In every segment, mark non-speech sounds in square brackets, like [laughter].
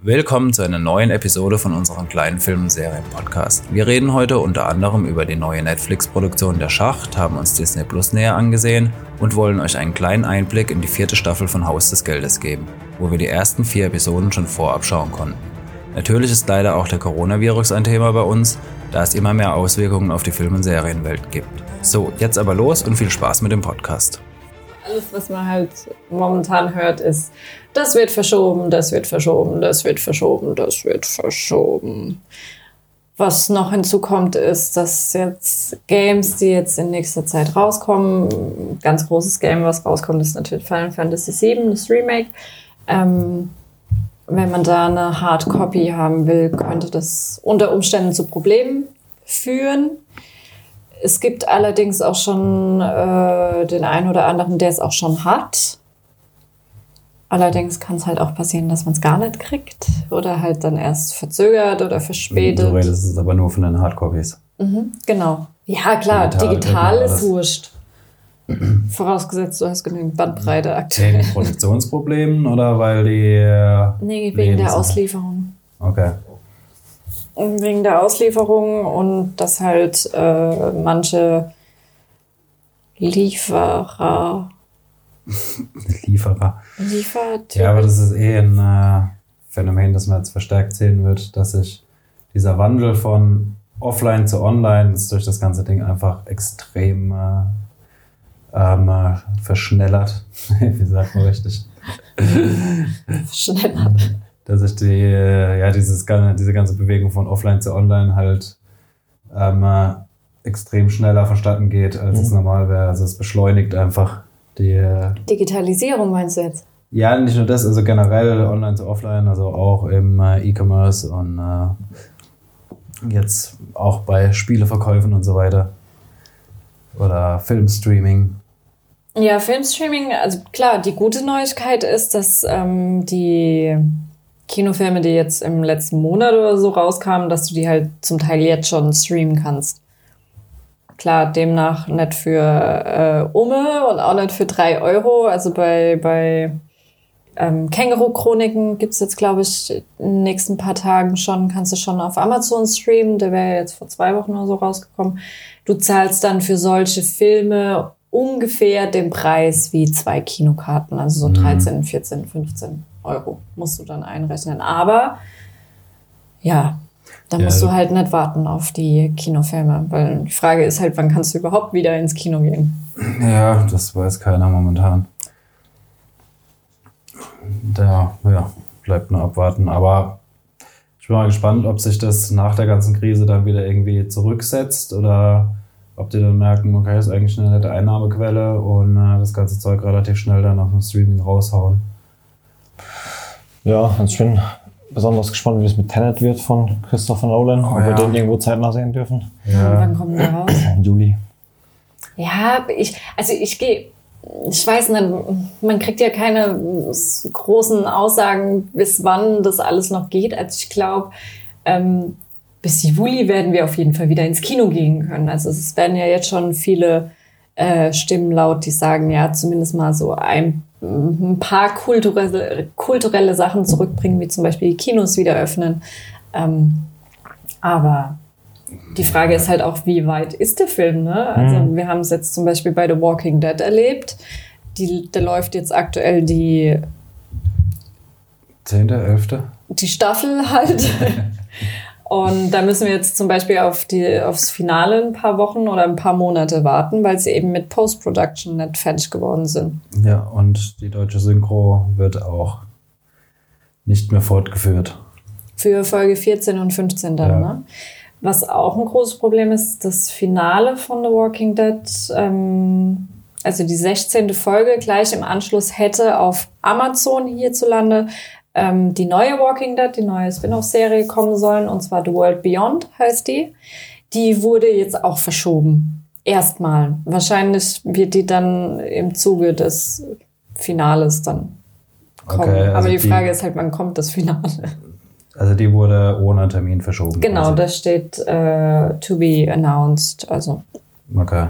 Willkommen zu einer neuen Episode von unserem kleinen Film- und Serien-Podcast. Wir reden heute unter anderem über die neue Netflix-Produktion Der Schacht, haben uns Disney Plus näher angesehen und wollen euch einen kleinen Einblick in die vierte Staffel von Haus des Geldes geben, wo wir die ersten vier Episoden schon vorab schauen konnten. Natürlich ist leider auch der Coronavirus ein Thema bei uns, da es immer mehr Auswirkungen auf die Film- und Serienwelt gibt. So, jetzt aber los und viel Spaß mit dem Podcast. Alles, was man halt momentan hört, ist, das wird verschoben, das wird verschoben, das wird verschoben, das wird verschoben. Was noch hinzukommt, ist, dass jetzt Games, die jetzt in nächster Zeit rauskommen, ganz großes Game, was rauskommt, ist natürlich Final Fantasy VII, das Remake. Ähm, wenn man da eine Hardcopy haben will, könnte das unter Umständen zu Problemen führen. Es gibt allerdings auch schon äh, den einen oder anderen, der es auch schon hat. Allerdings kann es halt auch passieren, dass man es gar nicht kriegt oder halt dann erst verzögert oder verspätet. Du redest es aber nur von den Hardcopies. Mhm, genau. Ja, klar, Digital digital, kriegt man ist wurscht. [clears throat] Vorausgesetzt, du hast genügend Bandbreite aktuell. Wegen Produktionsproblemen oder weil die. äh, Nee, wegen der Lebens- Auslieferung. Okay. Wegen der Auslieferung und dass halt äh, manche Lieferer, [laughs] Lieferer. Liefertypen, Ja, aber das ist eh ein äh, Phänomen, das man jetzt verstärkt sehen wird, dass sich dieser Wandel von offline zu online ist durch das ganze Ding einfach extrem äh, ähm, äh, verschnellert. [laughs] Wie sagt man richtig? [laughs] schneller. Dass sich die, äh, ja, dieses, diese ganze Bewegung von offline zu online halt ähm, äh, extrem schneller vonstatten geht, als es normal wäre. Also es beschleunigt einfach die, äh, Digitalisierung meinst du jetzt? Ja, nicht nur das, also generell online zu offline, also auch im äh, E-Commerce und äh, jetzt auch bei Spieleverkäufen und so weiter. Oder Filmstreaming. Ja, Filmstreaming, also klar, die gute Neuigkeit ist, dass ähm, die Kinofilme, die jetzt im letzten Monat oder so rauskamen, dass du die halt zum Teil jetzt schon streamen kannst. Klar, demnach nicht für äh, Umme und auch nicht für drei Euro. Also bei, bei ähm, Känguru-Chroniken gibt's jetzt, glaube ich, in den nächsten paar Tagen schon, kannst du schon auf Amazon streamen. Der wäre jetzt vor zwei Wochen oder so rausgekommen. Du zahlst dann für solche Filme ungefähr den Preis wie zwei Kinokarten, also so 13, 14, 15 Euro musst du dann einrechnen. Aber ja, da Ja, musst du du- halt nicht warten auf die Kinofilme, weil die Frage ist halt, wann kannst du überhaupt wieder ins Kino gehen? Ja, das weiß keiner momentan. Da, ja, bleibt nur abwarten. Aber ich bin mal gespannt, ob sich das nach der ganzen Krise dann wieder irgendwie zurücksetzt oder ob die dann merken, okay, ist eigentlich eine nette Einnahmequelle und äh, das ganze Zeug relativ schnell dann auf dem Streaming raushauen. Ja, und ich bin besonders gespannt, wie es mit Tenet wird von Christopher Nolan. ob ja. wir den irgendwo zeitnah sehen dürfen. Wann kommt der raus? Im [clears throat] Juli. Ja, ich, also ich gehe, ich weiß nicht, man kriegt ja keine großen Aussagen, bis wann das alles noch geht. Also ich glaube, ähm, bis Juli werden wir auf jeden Fall wieder ins Kino gehen können. Also es werden ja jetzt schon viele äh, Stimmen laut, die sagen, ja, zumindest mal so ein, ein paar kulturelle, kulturelle Sachen zurückbringen, wie zum Beispiel die Kinos wieder öffnen. Ähm, aber die Frage ist halt auch, wie weit ist der Film? Ne? Also wir haben es jetzt zum Beispiel bei The Walking Dead erlebt. Die, da läuft jetzt aktuell die, Zehnte, elfte? die Staffel halt. [laughs] Und da müssen wir jetzt zum Beispiel auf die, aufs Finale ein paar Wochen oder ein paar Monate warten, weil sie eben mit Post-Production nicht fertig geworden sind. Ja, und die deutsche Synchro wird auch nicht mehr fortgeführt. Für Folge 14 und 15 dann, Ja. ne? Was auch ein großes Problem ist, das Finale von The Walking Dead, ähm, also die 16. Folge gleich im Anschluss hätte auf Amazon hierzulande ähm, die neue Walking Dead, die neue Spin-off-Serie kommen sollen, und zwar The World Beyond heißt die. Die wurde jetzt auch verschoben. Erstmal. Wahrscheinlich wird die dann im Zuge des Finales dann kommen. Okay, also Aber die die- Frage ist halt, wann kommt das Finale? Also die wurde ohne Termin verschoben. Genau, quasi. da steht äh, to be announced. Also, Okay.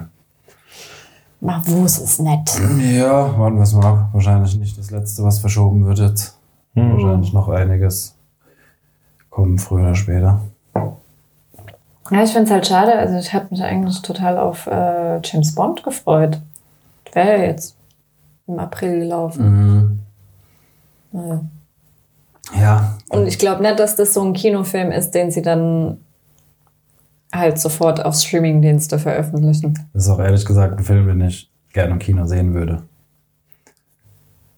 mach wus es nicht. Ja, warten wir es mal ab. Wahrscheinlich nicht das letzte, was verschoben wird jetzt. Hm. Wahrscheinlich noch einiges. kommen, früher oder später. Ja, ich finde es halt schade. Also ich habe mich eigentlich total auf äh, James Bond gefreut. Wäre ja jetzt im April gelaufen. Mhm. Naja. Ja, Und ich glaube nicht, dass das so ein Kinofilm ist, den sie dann halt sofort auf Streamingdienste veröffentlichen. das ist auch ehrlich gesagt ein Film, den ich gerne im Kino sehen würde.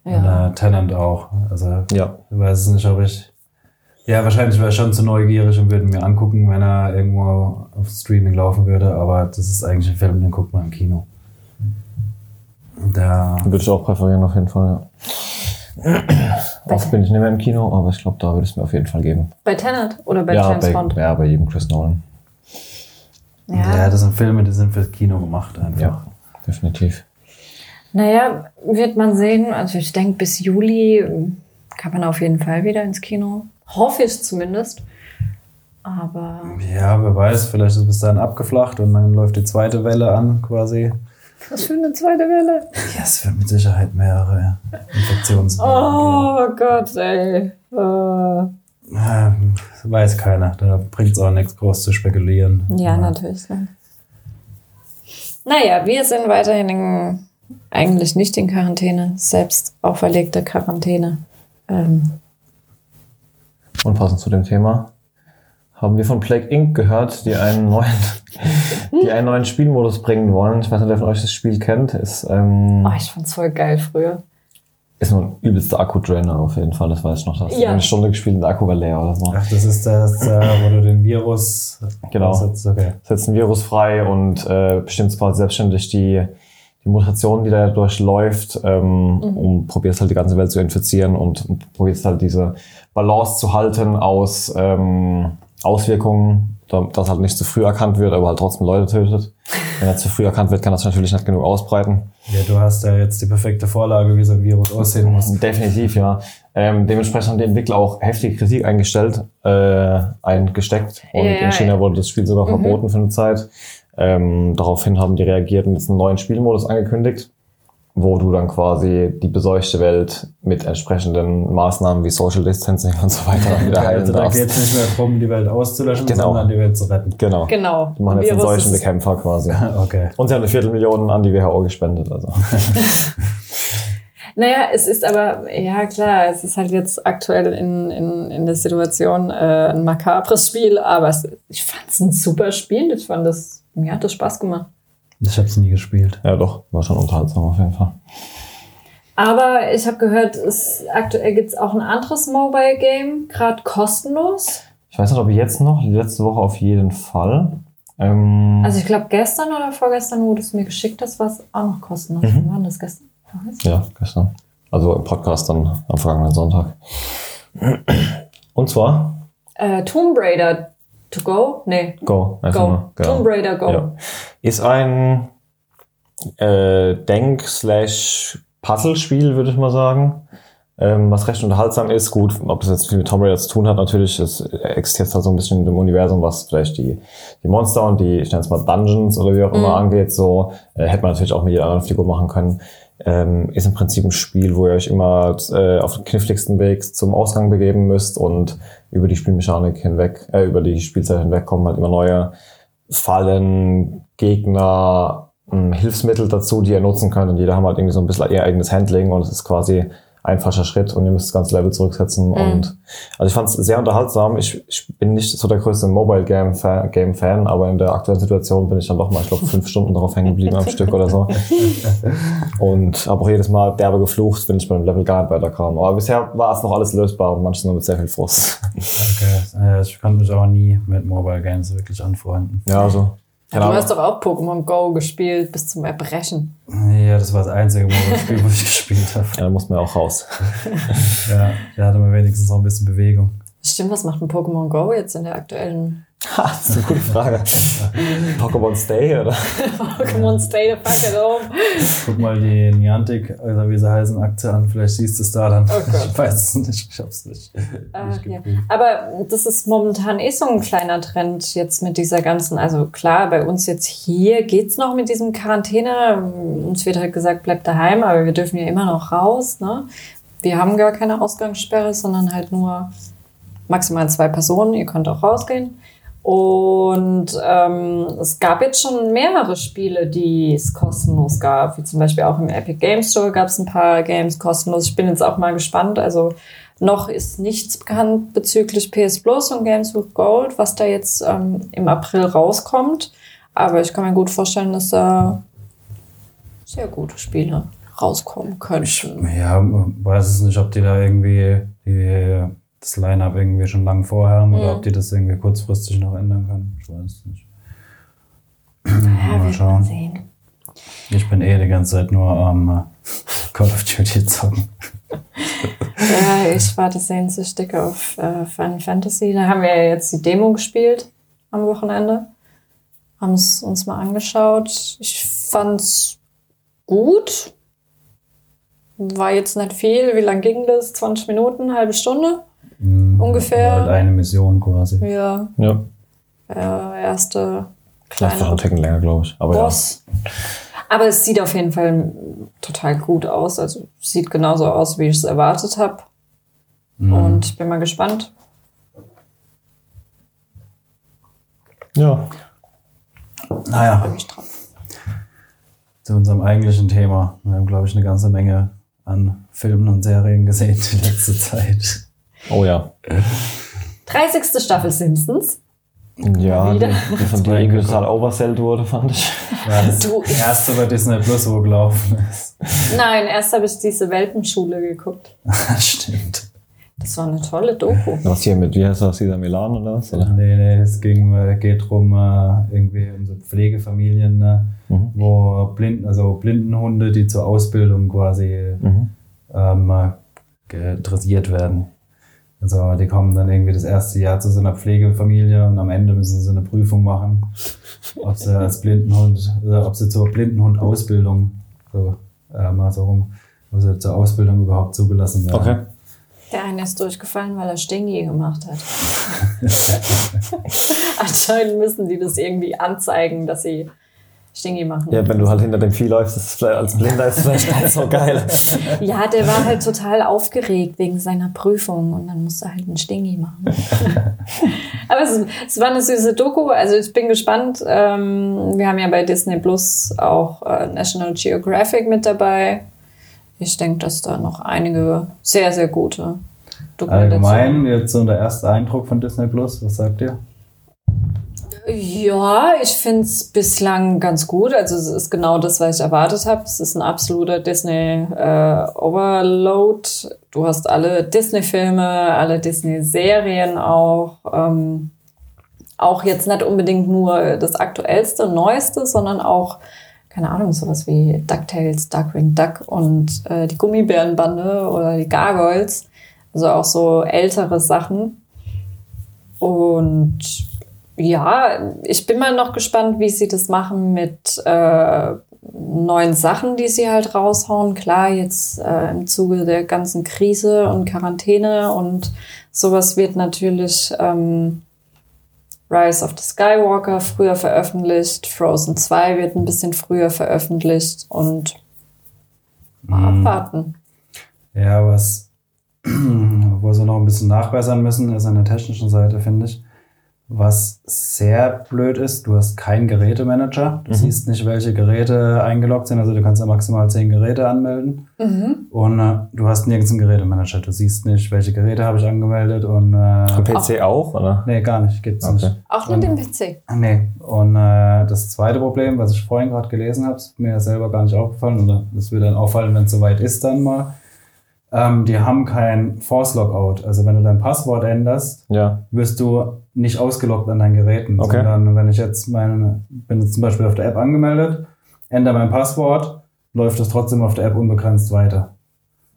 Und Ja. äh, Tenant auch. Also Ja. ich weiß es nicht, ob ich. Ja, wahrscheinlich wäre ich schon zu neugierig und würde mir angucken, wenn er irgendwo auf Streaming laufen würde. Aber das ist eigentlich ein Film, den guckt man im Kino. Da, Würde ich auch präferieren, auf jeden Fall, ja. Oft bin ich nicht mehr im Kino, aber ich glaube, da würde es mir auf jeden Fall geben. Bei Tenet oder bei ja, James bei, Bond? ja, bei jedem Chris Nolan. ja. das sind Filme, die sind fürs Kino gemacht einfach. Ja, definitiv. Naja, wird man sehen. Also ich denke, bis Juli kann man auf jeden Fall wieder ins Kino. Hoffe ich zumindest. Aber Ja, wer weiß, vielleicht ist es bis dahin abgeflacht und dann läuft die zweite Welle an quasi. was für eine zweite Welle. Ja, es wird mit Sicherheit mehrere Infektionswellen Oh Gott, ey. Geben. Ähm, weiß keiner. Da bringt es auch nichts groß zu spekulieren. ja, natürlich. Ne? Naja, wir sind weiterhin in, eigentlich nicht in Quarantäne, selbst auferlegte Quarantäne. Ähm, Und passend zu dem Thema haben wir von Plague Inc. gehört, die einen neuen, [laughs] die einen neuen Spielmodus bringen wollen. Ich weiß nicht, wer von euch das Spiel kennt. Ist, ähm, oh, ich fand's voll geil früher. ist nur ein übelster Akku-Drainer auf jeden Fall. Das weiß ich noch. Da hast du Ja. eine Stunde gespielt und der Akku war leer oder so. Ach, das ist das, äh, wo du den Virus Genau. aussetzt. Okay. setzt ein Virus frei und äh, bestimmt quasi selbstständig die, die Mutation, die da durchläuft ähm, und probierst halt die ganze Welt zu infizieren und probierst halt diese Balance zu halten aus ähm, Auswirkungen, da- dass halt nicht zu früh erkannt wird, aber halt trotzdem Leute tötet. Wenn er zu früh erkannt wird, kann das natürlich nicht genug ausbreiten. Ja, du hast ja jetzt die perfekte Vorlage, wie so ein Virus aussehen muss. Definitiv, ja. Ähm, dementsprechend haben die Entwickler auch heftige Kritik eingestellt, äh, eingesteckt. Und Ja, ja, in China ja. wurde das Spiel sogar verboten für eine Zeit. Ähm, daraufhin haben die reagiert und jetzt einen neuen Spielmodus angekündigt, wo du dann quasi die beseuchte Welt mit entsprechenden Maßnahmen wie Social Distancing und so weiter [laughs] wieder heilen Also da geht es darfst. nicht mehr darum, die Welt auszulöschen, Genau. sondern die Welt zu retten. Genau. Genau. Die machen jetzt einen solchen Bekämpfer quasi. [laughs] Okay. Und sie haben eine Viertelmillion an die WHO gespendet. Also. [laughs] Naja, es ist aber, ja klar, es ist halt jetzt aktuell in, in, in der Situation äh, ein makabres Spiel, aber es, ich fand es ein super Spiel. Ich fand das, mir hat das Spaß gemacht. Ich habe es nie gespielt. Ja, doch, war schon unterhaltsam auf jeden Fall. Aber ich habe gehört, es, aktuell gibt es auch ein anderes Mobile Game, gerade kostenlos. Ich weiß nicht, ob jetzt noch, die letzte Woche auf jeden Fall. Ähm, Also ich glaube gestern oder vorgestern, wo du es mir geschickt hast, war es auch noch kostenlos. Mhm. Wann war das gestern? Ja, gestern. Also im Podcast dann am vergangenen Sonntag. Und zwar Äh, Tomb Raider to go? Nee, Go. einfach go. genau. Tomb Raider go. Ja. Ist ein äh, Denk-Slash-Puzzle-Spiel, würde ich mal sagen. Ähm, was recht unterhaltsam ist. Gut, ob das jetzt viel mit Tomb Raider zu tun hat, natürlich. Es existiert halt so ein bisschen in dem Universum, was vielleicht die, die Monster und die, ich nenne es mal Dungeons oder wie auch immer Mhm. angeht. So äh, hätte man natürlich auch mit jeder anderen Figur machen können. Ähm, ist im Prinzip ein Spiel, wo ihr euch immer äh, auf den kniffligsten Weg zum Ausgang begeben müsst und über die Spielmechanik hinweg, äh, über die Spielzeit hinweg kommen halt immer neue Fallen, Gegner, mh, Hilfsmittel dazu, die ihr nutzen könnt. Und jeder haben halt irgendwie so ein bisschen ihr eigenes Handling und es ist quasi ein falscher Schritt und ihr müsst das ganze Level zurücksetzen. Mhm. Und also ich fand es sehr unterhaltsam. Ich, ich bin nicht so der größte Mobile Game Fan, Game Fan, aber in der aktuellen Situation bin ich dann doch mal, ich glaube, fünf [laughs] Stunden darauf hängen geblieben am Stück oder so. [laughs] Und habe auch jedes Mal derbe geflucht, wenn ich beim Level gar nicht weiterkam. Aber bisher war es noch alles lösbar und manchmal nur mit sehr viel Frust. Okay. Äh, ich konnte mich auch nie mit Mobile Games wirklich anfreunden. Ja, also. Du keine Ahnung. hast doch auch Pokémon Go gespielt bis zum Erbrechen. Ja, das war das einzige Mobile-Spiel, wo ich gespielt habe. Ja, da muss man ja auch raus. [laughs] Ja, da hatte man wenigstens noch ein bisschen Bewegung. Stimmt, was macht ein Pokémon Go jetzt in der aktuellen [laughs] Ha, das ist eine gute Frage. [laughs] Pokémon Stay, oder? Pokémon Stay the fuck at home? Guck mal die Niantic, oder wie sie heißen, Akte an. Vielleicht siehst du es da dann. Oh. Ich weiß es nicht. Ich hab's nicht. Ah, nicht ja. Aber das ist momentan eh so ein kleiner Trend jetzt mit dieser ganzen, also klar, bei uns jetzt hier geht's noch mit diesem Quarantäne. Uns wird halt gesagt, bleibt daheim, aber wir dürfen ja immer noch raus. Ne? Wir haben gar keine Ausgangssperre, sondern halt nur maximal zwei Personen, ihr könnt auch rausgehen. Und ähm, es gab jetzt schon mehrere Spiele, die es kostenlos gab, wie zum Beispiel auch im Epic Games Store gab es ein paar Games kostenlos. Ich bin jetzt auch mal gespannt. Also noch ist nichts bekannt bezüglich PS Plus und Games with Gold, was da jetzt ähm, im April rauskommt. Aber ich kann mir gut vorstellen, dass da sehr gute Spiele rauskommen könnten. Ja, weiß es nicht, ob die da irgendwie die, das Line-Up irgendwie schon lang vorher haben oder Mhm. ob die das irgendwie kurzfristig noch ändern können. Ich weiß es nicht. Ja, mal schauen. sehen. Ich bin eh die ganze Zeit nur am äh, [laughs] Call of Duty zocken. [laughs] Ja, ich warte sehnsüchtig auf äh, Final Fantasy. Da haben wir ja jetzt die Demo gespielt am Wochenende. Haben es uns mal angeschaut. Ich fand's gut. War jetzt nicht viel. Wie lang ging das? 20 Minuten, halbe Stunde? Ungefähr. Halt eine Mission quasi. Ja, Ja. äh, erste Vielleicht noch kleine einen Ticken länger, glaube ich. Aber Boss. Aber es sieht auf jeden Fall total gut aus. Also sieht genauso aus, wie ich es erwartet habe. Mhm. Und ich bin mal gespannt. ja. Ja. Naja, Freue mich drauf. zu unserem eigentlichen Thema. Wir haben, glaube ich, eine ganze Menge an Filmen und Serien gesehen die letzte Zeit. Oh ja. [laughs] 30. Staffel Simpsons. Ja, die, Wieder. die von dir irgendwie total oversellt wurde, fand ich. War das Du- erste bei Disney Plus, wo gelaufen ist. Nein, erst habe ich diese Welpenschule geguckt. [laughs] Stimmt. Das war eine tolle Doku. Was hier mit, wie heißt das, dieser Milan oder was? Oder? Nee, nee, es ging, äh, geht drum äh, irgendwie um so Pflegefamilien, ne, Mhm. wo Blinden, also Blindenhunde, die zur Ausbildung quasi Mhm. ähm, äh, dressiert werden. Also die kommen dann irgendwie das erste Jahr zu so einer Pflegefamilie und am Ende müssen sie eine Prüfung machen, ob sie als Blindenhund, oder ob sie zur Blindenhund-Ausbildung, so, äh, mal so rum, ob sie zur Ausbildung überhaupt zugelassen werden. Okay. Der eine ist durchgefallen, weil er Stingy gemacht hat. [laughs] [laughs] Anscheinend müssen die das irgendwie anzeigen, dass sie Stingy machen. Ja, wenn du halt hinter dem Vieh läufst, ist es vielleicht als Blinder ist es vielleicht nicht so geil. [laughs] Ja, der war halt total aufgeregt wegen seiner Prüfung und dann musste er halt einen Stingy machen. [laughs] Aber es, es war eine süße Doku, also ich bin gespannt. Ähm, wir haben ja bei Disney Plus auch äh, National Geographic mit dabei. Ich denke, dass da noch einige sehr, sehr gute Dokumentationen. Allgemein, jetzt so der erste Eindruck von Disney Plus, was sagt ihr? Ja, ich finde es bislang ganz gut. Also es ist genau das, was ich erwartet habe. Es ist ein absoluter Disney äh. Du hast alle Disney-Filme, alle Disney-Serien auch. Ähm, auch jetzt nicht unbedingt nur das aktuellste, neueste, sondern auch, keine Ahnung, sowas wie DuckTales, Darkwing Duck und äh, die Gummibärenbande oder die Gargoyles. Also auch so ältere Sachen. Und ja, ich bin mal noch gespannt, wie sie das machen mit äh, neuen Sachen, die sie halt raushauen. Klar, jetzt äh, im Zuge der ganzen Krise und Quarantäne und sowas wird natürlich ähm, Rise of the Skywalker früher veröffentlicht, Frozen 2 wird ein bisschen früher veröffentlicht und mal Mhm. abwarten. Ja, was, [clears throat] wo sie noch ein bisschen nachbessern müssen, ist an der technischen Seite, finde ich. Was sehr blöd ist, du hast keinen Gerätemanager. Du Mhm. siehst nicht, welche Geräte eingeloggt sind. Also du kannst ja maximal zehn Geräte anmelden. Und äh, du hast nirgends einen Gerätemanager. Du siehst nicht, welche Geräte habe ich angemeldet. Und äh, Am PC auch, oder? nee, gar nicht. Gibt's Okay. nicht. Auch mit dem PC. Nee. Und äh, das zweite Problem, was ich vorhin gerade gelesen habe, ist mir selber gar nicht aufgefallen, oder das wird dann auffallen, wenn es soweit ist dann mal. Ähm, die haben kein Force Logout. Also wenn du dein Passwort änderst, Ja. wirst du nicht ausgeloggt an deinen Geräten, Okay. sondern wenn ich jetzt meine, bin jetzt zum Beispiel auf der App angemeldet, ändere mein Passwort, läuft das trotzdem auf der App unbegrenzt weiter.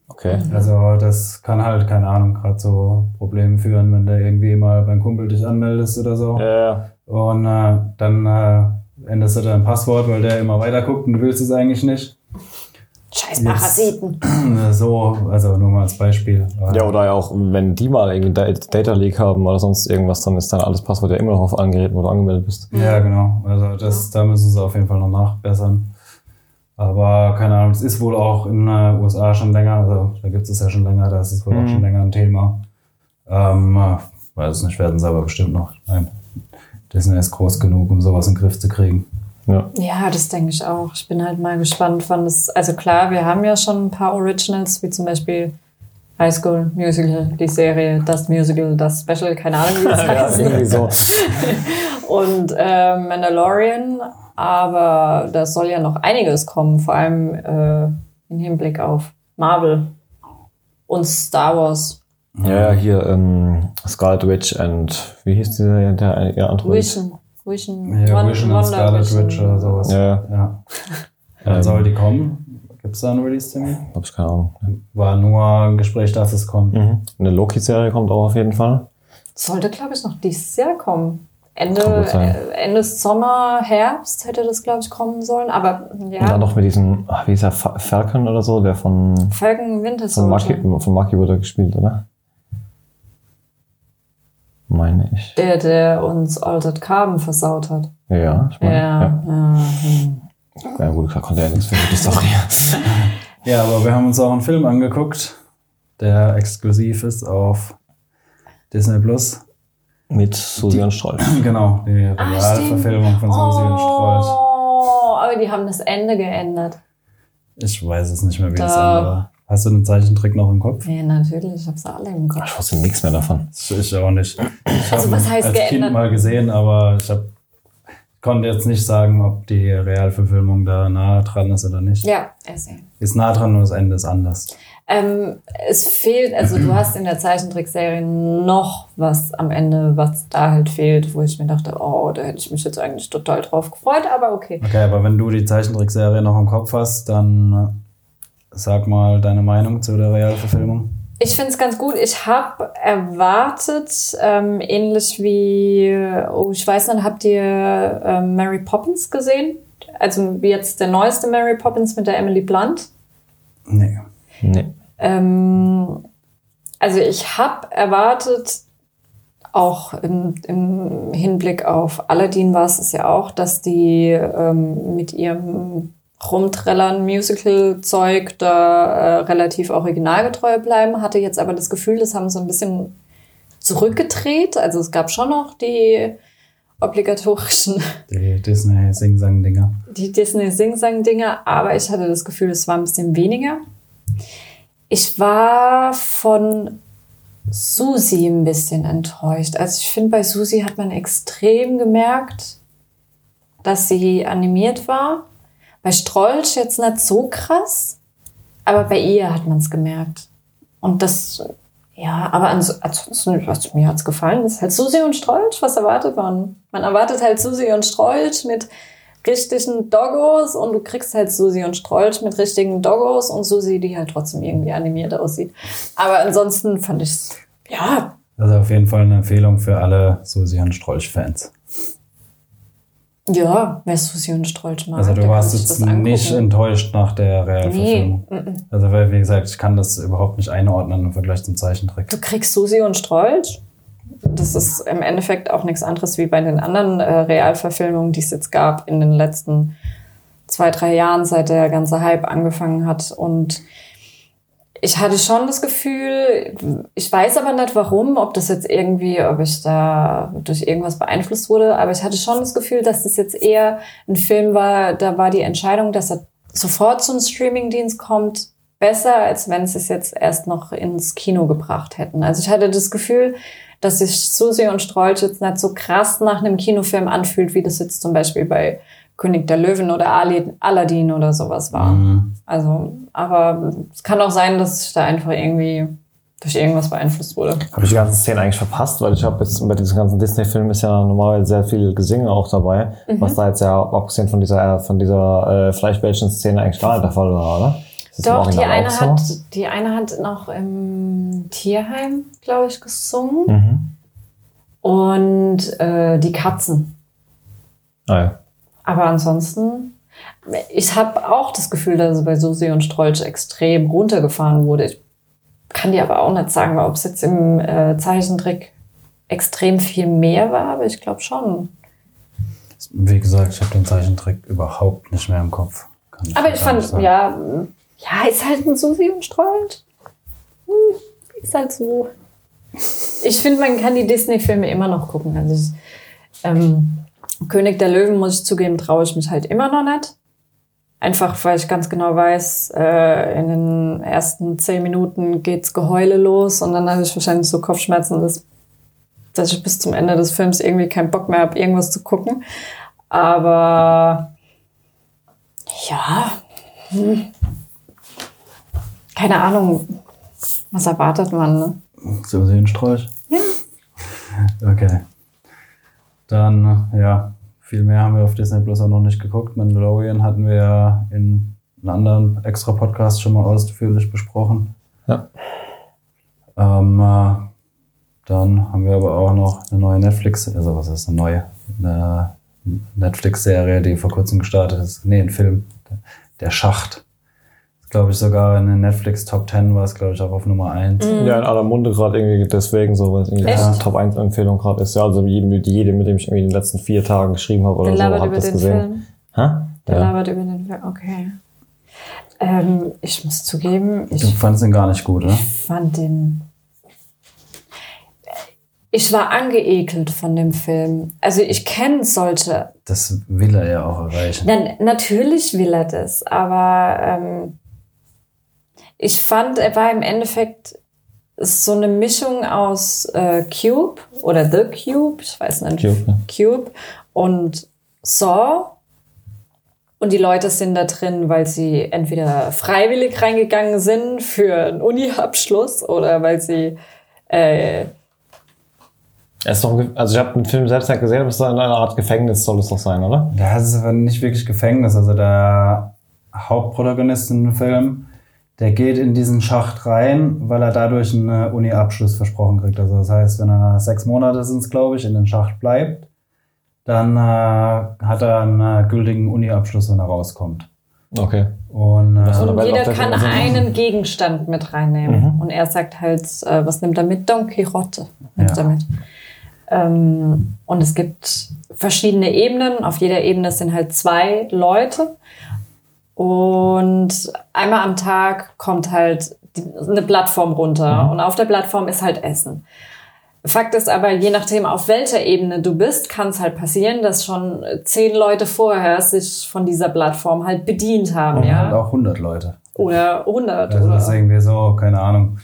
Okay. Also das kann halt, keine Ahnung, gerade so Probleme führen, wenn du irgendwie mal beim Kumpel dich anmeldest oder so. Ja. Und äh, dann äh, änderst du dein Passwort, weil der immer weiter guckt und du willst es eigentlich nicht. Scheiß Parasiten. [clears throat] so, also nur mal als Beispiel. Ja, oder ja auch, wenn die mal irgendwie Da- Data Leak haben oder sonst irgendwas, dann ist dann alles Passwort ja immer noch auf allen Geräten, wo du angemeldet bist. Ja, genau. Also das, da müssen sie auf jeden Fall noch nachbessern. Aber keine Ahnung, es ist wohl auch in den USA schon länger, also da gibt es ja schon länger, da ist es wohl auch Mhm. schon länger ein Thema. Ähm, äh, Weiß es nicht, werden sie aber bestimmt noch. Ich meine, Disney ist groß genug, um sowas in den Griff zu kriegen. Ja. Ja, das denke ich auch. Ich bin halt mal gespannt, wann das. Also klar, wir haben ja schon ein paar Originals, wie zum Beispiel High School Musical, die Serie, das Musical, das Special, keine Ahnung, wie das [laughs] ja, heißt. irgendwie so. [laughs] Und äh, Mandalorian, aber da soll ja noch einiges kommen, vor allem äh, im Hinblick auf Marvel und Star Wars. Ja, ja, hier ähm, Scarlet Witch und wie hieß dieser der, der andere? Vision. Vision. Ja, Won- Vision und Wonder Scarlet Vision. Witch oder sowas. Ja, ja. ja. Wann Ähm. soll die kommen? Gibt es da einen Release-Termin? Hab ich keine Ahnung. War nur ein Gespräch, dass es kommt. Mhm. Eine Loki-Serie kommt auch auf jeden Fall. Sollte, glaube ich, noch dieses Jahr kommen. Ende, äh, Ende Sommer, Herbst hätte das, glaube ich, kommen sollen. Aber Und dann ja, noch mit diesem, ach, wie ist er, Fa- Falcon oder so, der von, Falcon Winter von Maki, Soldier. von Maki wurde gespielt, oder? Meine ich. Der, der uns Altered Carbon versaut hat. Ja, ich meine. Ja, Ja, ja. hm. ja. gut, klar, konnte er nichts für die Story. [laughs] Ja, aber wir haben uns auch einen Film angeguckt, der exklusiv ist auf Disney Plus. mit Susi und Strolch. [clears throat] Genau, die Ah, Realverfilmung von Susi und Strolch. Oh, aber die haben das Ende geändert. Ich weiß es nicht mehr, wie das Da. Ende war. Hast du den Zeichentrick noch im Kopf? Ja, natürlich, ich hab's alle im Kopf. Ich wusste nichts mehr davon. Ich auch nicht. Ich Also, was heißt als Kind geändert? mal gesehen, aber ich hab, konnte jetzt nicht sagen, ob die Realverfilmung da nah dran ist oder nicht. Ja, ersehen. Ist nah dran, nur das Ende ist anders. Ähm, es fehlt, also du hast in der Zeichentrickserie noch was am Ende, was da halt fehlt, wo ich mir dachte, oh, da hätte ich mich jetzt eigentlich total drauf gefreut, aber okay. Okay, aber wenn du die Zeichentrickserie noch im Kopf hast, dann äh, sag mal deine Meinung zu der Realverfilmung. Ich finde es ganz gut. Ich habe erwartet, ähm, ähnlich wie, oh, ich weiß nicht, habt ihr ähm, Mary Poppins gesehen? Also wie jetzt der neueste Mary Poppins mit der Emily Blunt. Nee. Nee. Ähm, also ich habe erwartet, auch im, im Hinblick auf Aladdin war es es ja auch, dass die ähm, mit ihrem Rumtrellern Musical-Zeug da äh, relativ originalgetreu bleiben. Hatte jetzt aber das Gefühl, das haben so ein bisschen zurückgedreht. Also es gab schon noch die obligatorischen Die Disney Sing-Sang-Dinger. die Disney Sing-Sang-Dinger, aber ich hatte das Gefühl, es war ein bisschen weniger. Ich war von Susi ein bisschen enttäuscht. Also ich finde, bei Susi hat man extrem gemerkt, dass sie animiert war. Bei Strolch jetzt nicht so krass, aber bei ihr hat man es gemerkt. Und das, ja, aber ans- ansonsten, was mir hat's gefallen, ist halt Susi und Strolch. Was erwartet man? Man erwartet halt Susi und Strolch mit richtigen Doggos und du kriegst halt Susi und Strolch mit richtigen Doggos und Susi, die halt trotzdem irgendwie animiert aussieht. Aber ansonsten fand ich's, ja, Also auf jeden Fall eine Empfehlung für alle Susi und Strolch-Fans. Ja, wer Susi und Strolch mag. Also du warst jetzt nicht enttäuscht nach der Nee, Realverfilmung. mm, mm. Also weil, wie gesagt, ich kann das überhaupt nicht einordnen im Vergleich zum Zeichentrick. Du kriegst Susi und Strolch. Das ist im Endeffekt auch nichts anderes wie bei den anderen äh, Realverfilmungen, die es jetzt gab in den letzten zwei, drei Jahren, seit der ganze Hype angefangen hat. Und ich hatte schon das Gefühl, ich weiß aber nicht warum, ob das jetzt irgendwie, ob ich da durch irgendwas beeinflusst wurde, aber ich hatte schon das Gefühl, dass das jetzt eher ein Film war, da war die Entscheidung, dass er sofort zum Streamingdienst kommt, besser, als wenn sie es jetzt erst noch ins Kino gebracht hätten. Also ich hatte das Gefühl, dass sich Susi und Strolch jetzt nicht so krass nach einem Kinofilm anfühlt, wie das jetzt zum Beispiel bei König der Löwen oder Aladdin oder sowas war. Mhm. Also, aber es kann auch sein, dass ich da einfach irgendwie durch irgendwas beeinflusst wurde. Habe ich die ganzen Szenen eigentlich verpasst, weil ich habe jetzt bei diesen ganzen Disney-Filmen ist ja normalerweise sehr viel Gesinge auch dabei, was da jetzt ja abgesehen von dieser von dieser äh, Fleischbällchen-Szene eigentlich gar nicht der Fall war, oder? Doch, die eine, auch hat, so? die eine hat noch im Tierheim, glaube ich, gesungen. Mhm. Und äh, die Katzen. Ah, ja. Aber ansonsten, ich habe auch das Gefühl, dass es bei Susi und Strolch extrem runtergefahren wurde. Ich kann dir aber auch nicht sagen, ob es jetzt im äh, Zeichentrick extrem viel mehr war, aber ich glaube schon. Wie gesagt, ich habe den Zeichentrick überhaupt nicht mehr im Kopf. Kann Aber ich fand, ja, ja, ist halt ein Susi und Strolch. Hm, ist halt so. Ich finde, man kann die Disney-Filme immer noch gucken. Also ich, ähm, König der Löwen, muss ich zugeben, traue ich mich halt immer noch nicht. Einfach, weil ich ganz genau weiß, äh, in den ersten zehn Minuten geht's Geheule los und dann habe ich wahrscheinlich so Kopfschmerzen, dass, dass ich bis zum Ende des Films irgendwie keinen Bock mehr habe, irgendwas zu gucken. Aber ja, hm. keine Ahnung, was erwartet man, ne? So Seensträuch? Ja. Okay. Dann, ja, viel mehr haben wir auf Disney Plus auch noch nicht geguckt. Mandalorian hatten wir ja in einem anderen extra Podcast schon mal ausführlich besprochen. Ja. Ähm, äh, dann haben wir aber auch noch eine neue Netflix, also was ist eine neue? Eine Netflix-Serie, die vor kurzem gestartet ist. Nee, ein Film. Der Schacht glaube ich, sogar in den Netflix Top 10 war es, glaube ich, auch auf Nummer 1. Mhm. Ja, in aller Munde gerade irgendwie deswegen so, weil es irgendwie Echt? Top 1 Empfehlung gerade ist. Ja, also jede, jede, mit dem ich irgendwie in den letzten vier Tagen geschrieben habe oder Der so, labert hat über das den gesehen. Film. Hä? Der Ja. labert über den Film. Okay. Ähm, ich muss zugeben, Du ich fandest ihn gar nicht gut, oder? fand den. Ich war angeekelt von dem Film. Also ich kenne solche. Das will er ja auch erreichen. Na, natürlich will er das, aber ähm, ich fand, er war im Endeffekt so eine Mischung aus äh, Cube oder The Cube, ich weiß nicht, Cube, ja. Cube und Saw. Und die Leute sind da drin, weil sie entweder freiwillig reingegangen sind für einen Uni-Abschluss oder weil sie äh, ist doch, ein Ge- also ich habe den Film selbst nicht gesehen, aber es ist in einer Art Gefängnis soll es doch sein, oder? Ja, es ist aber nicht wirklich Gefängnis. Also der Hauptprotagonist in dem Film, der geht in diesen Schacht rein, weil er dadurch einen äh, Uni-Abschluss versprochen kriegt. Also das heißt, wenn er sechs Monate sind glaube ich, in den Schacht bleibt, dann äh, hat er einen äh, gültigen Uni-Abschluss, wenn er rauskommt. Okay. Und äh, Und jeder kann Seite- einen Gegenstand mit reinnehmen. Und er sagt halt, äh, was nimmt er mit? Don Quixote nimmt Ja. er mit. Ähm, und es gibt verschiedene Ebenen. Auf jeder Ebene sind halt zwei Leute. Und einmal am Tag kommt halt die, eine Plattform runter. Und auf der Plattform ist halt Essen. Fakt ist aber, je nachdem, auf welcher Ebene du bist, kann es halt passieren, dass schon zehn Leute vorher sich von dieser Plattform halt bedient haben. und ja? halt auch 100 Leute. Oder 100. Also oder das ist irgendwie so, keine Ahnung,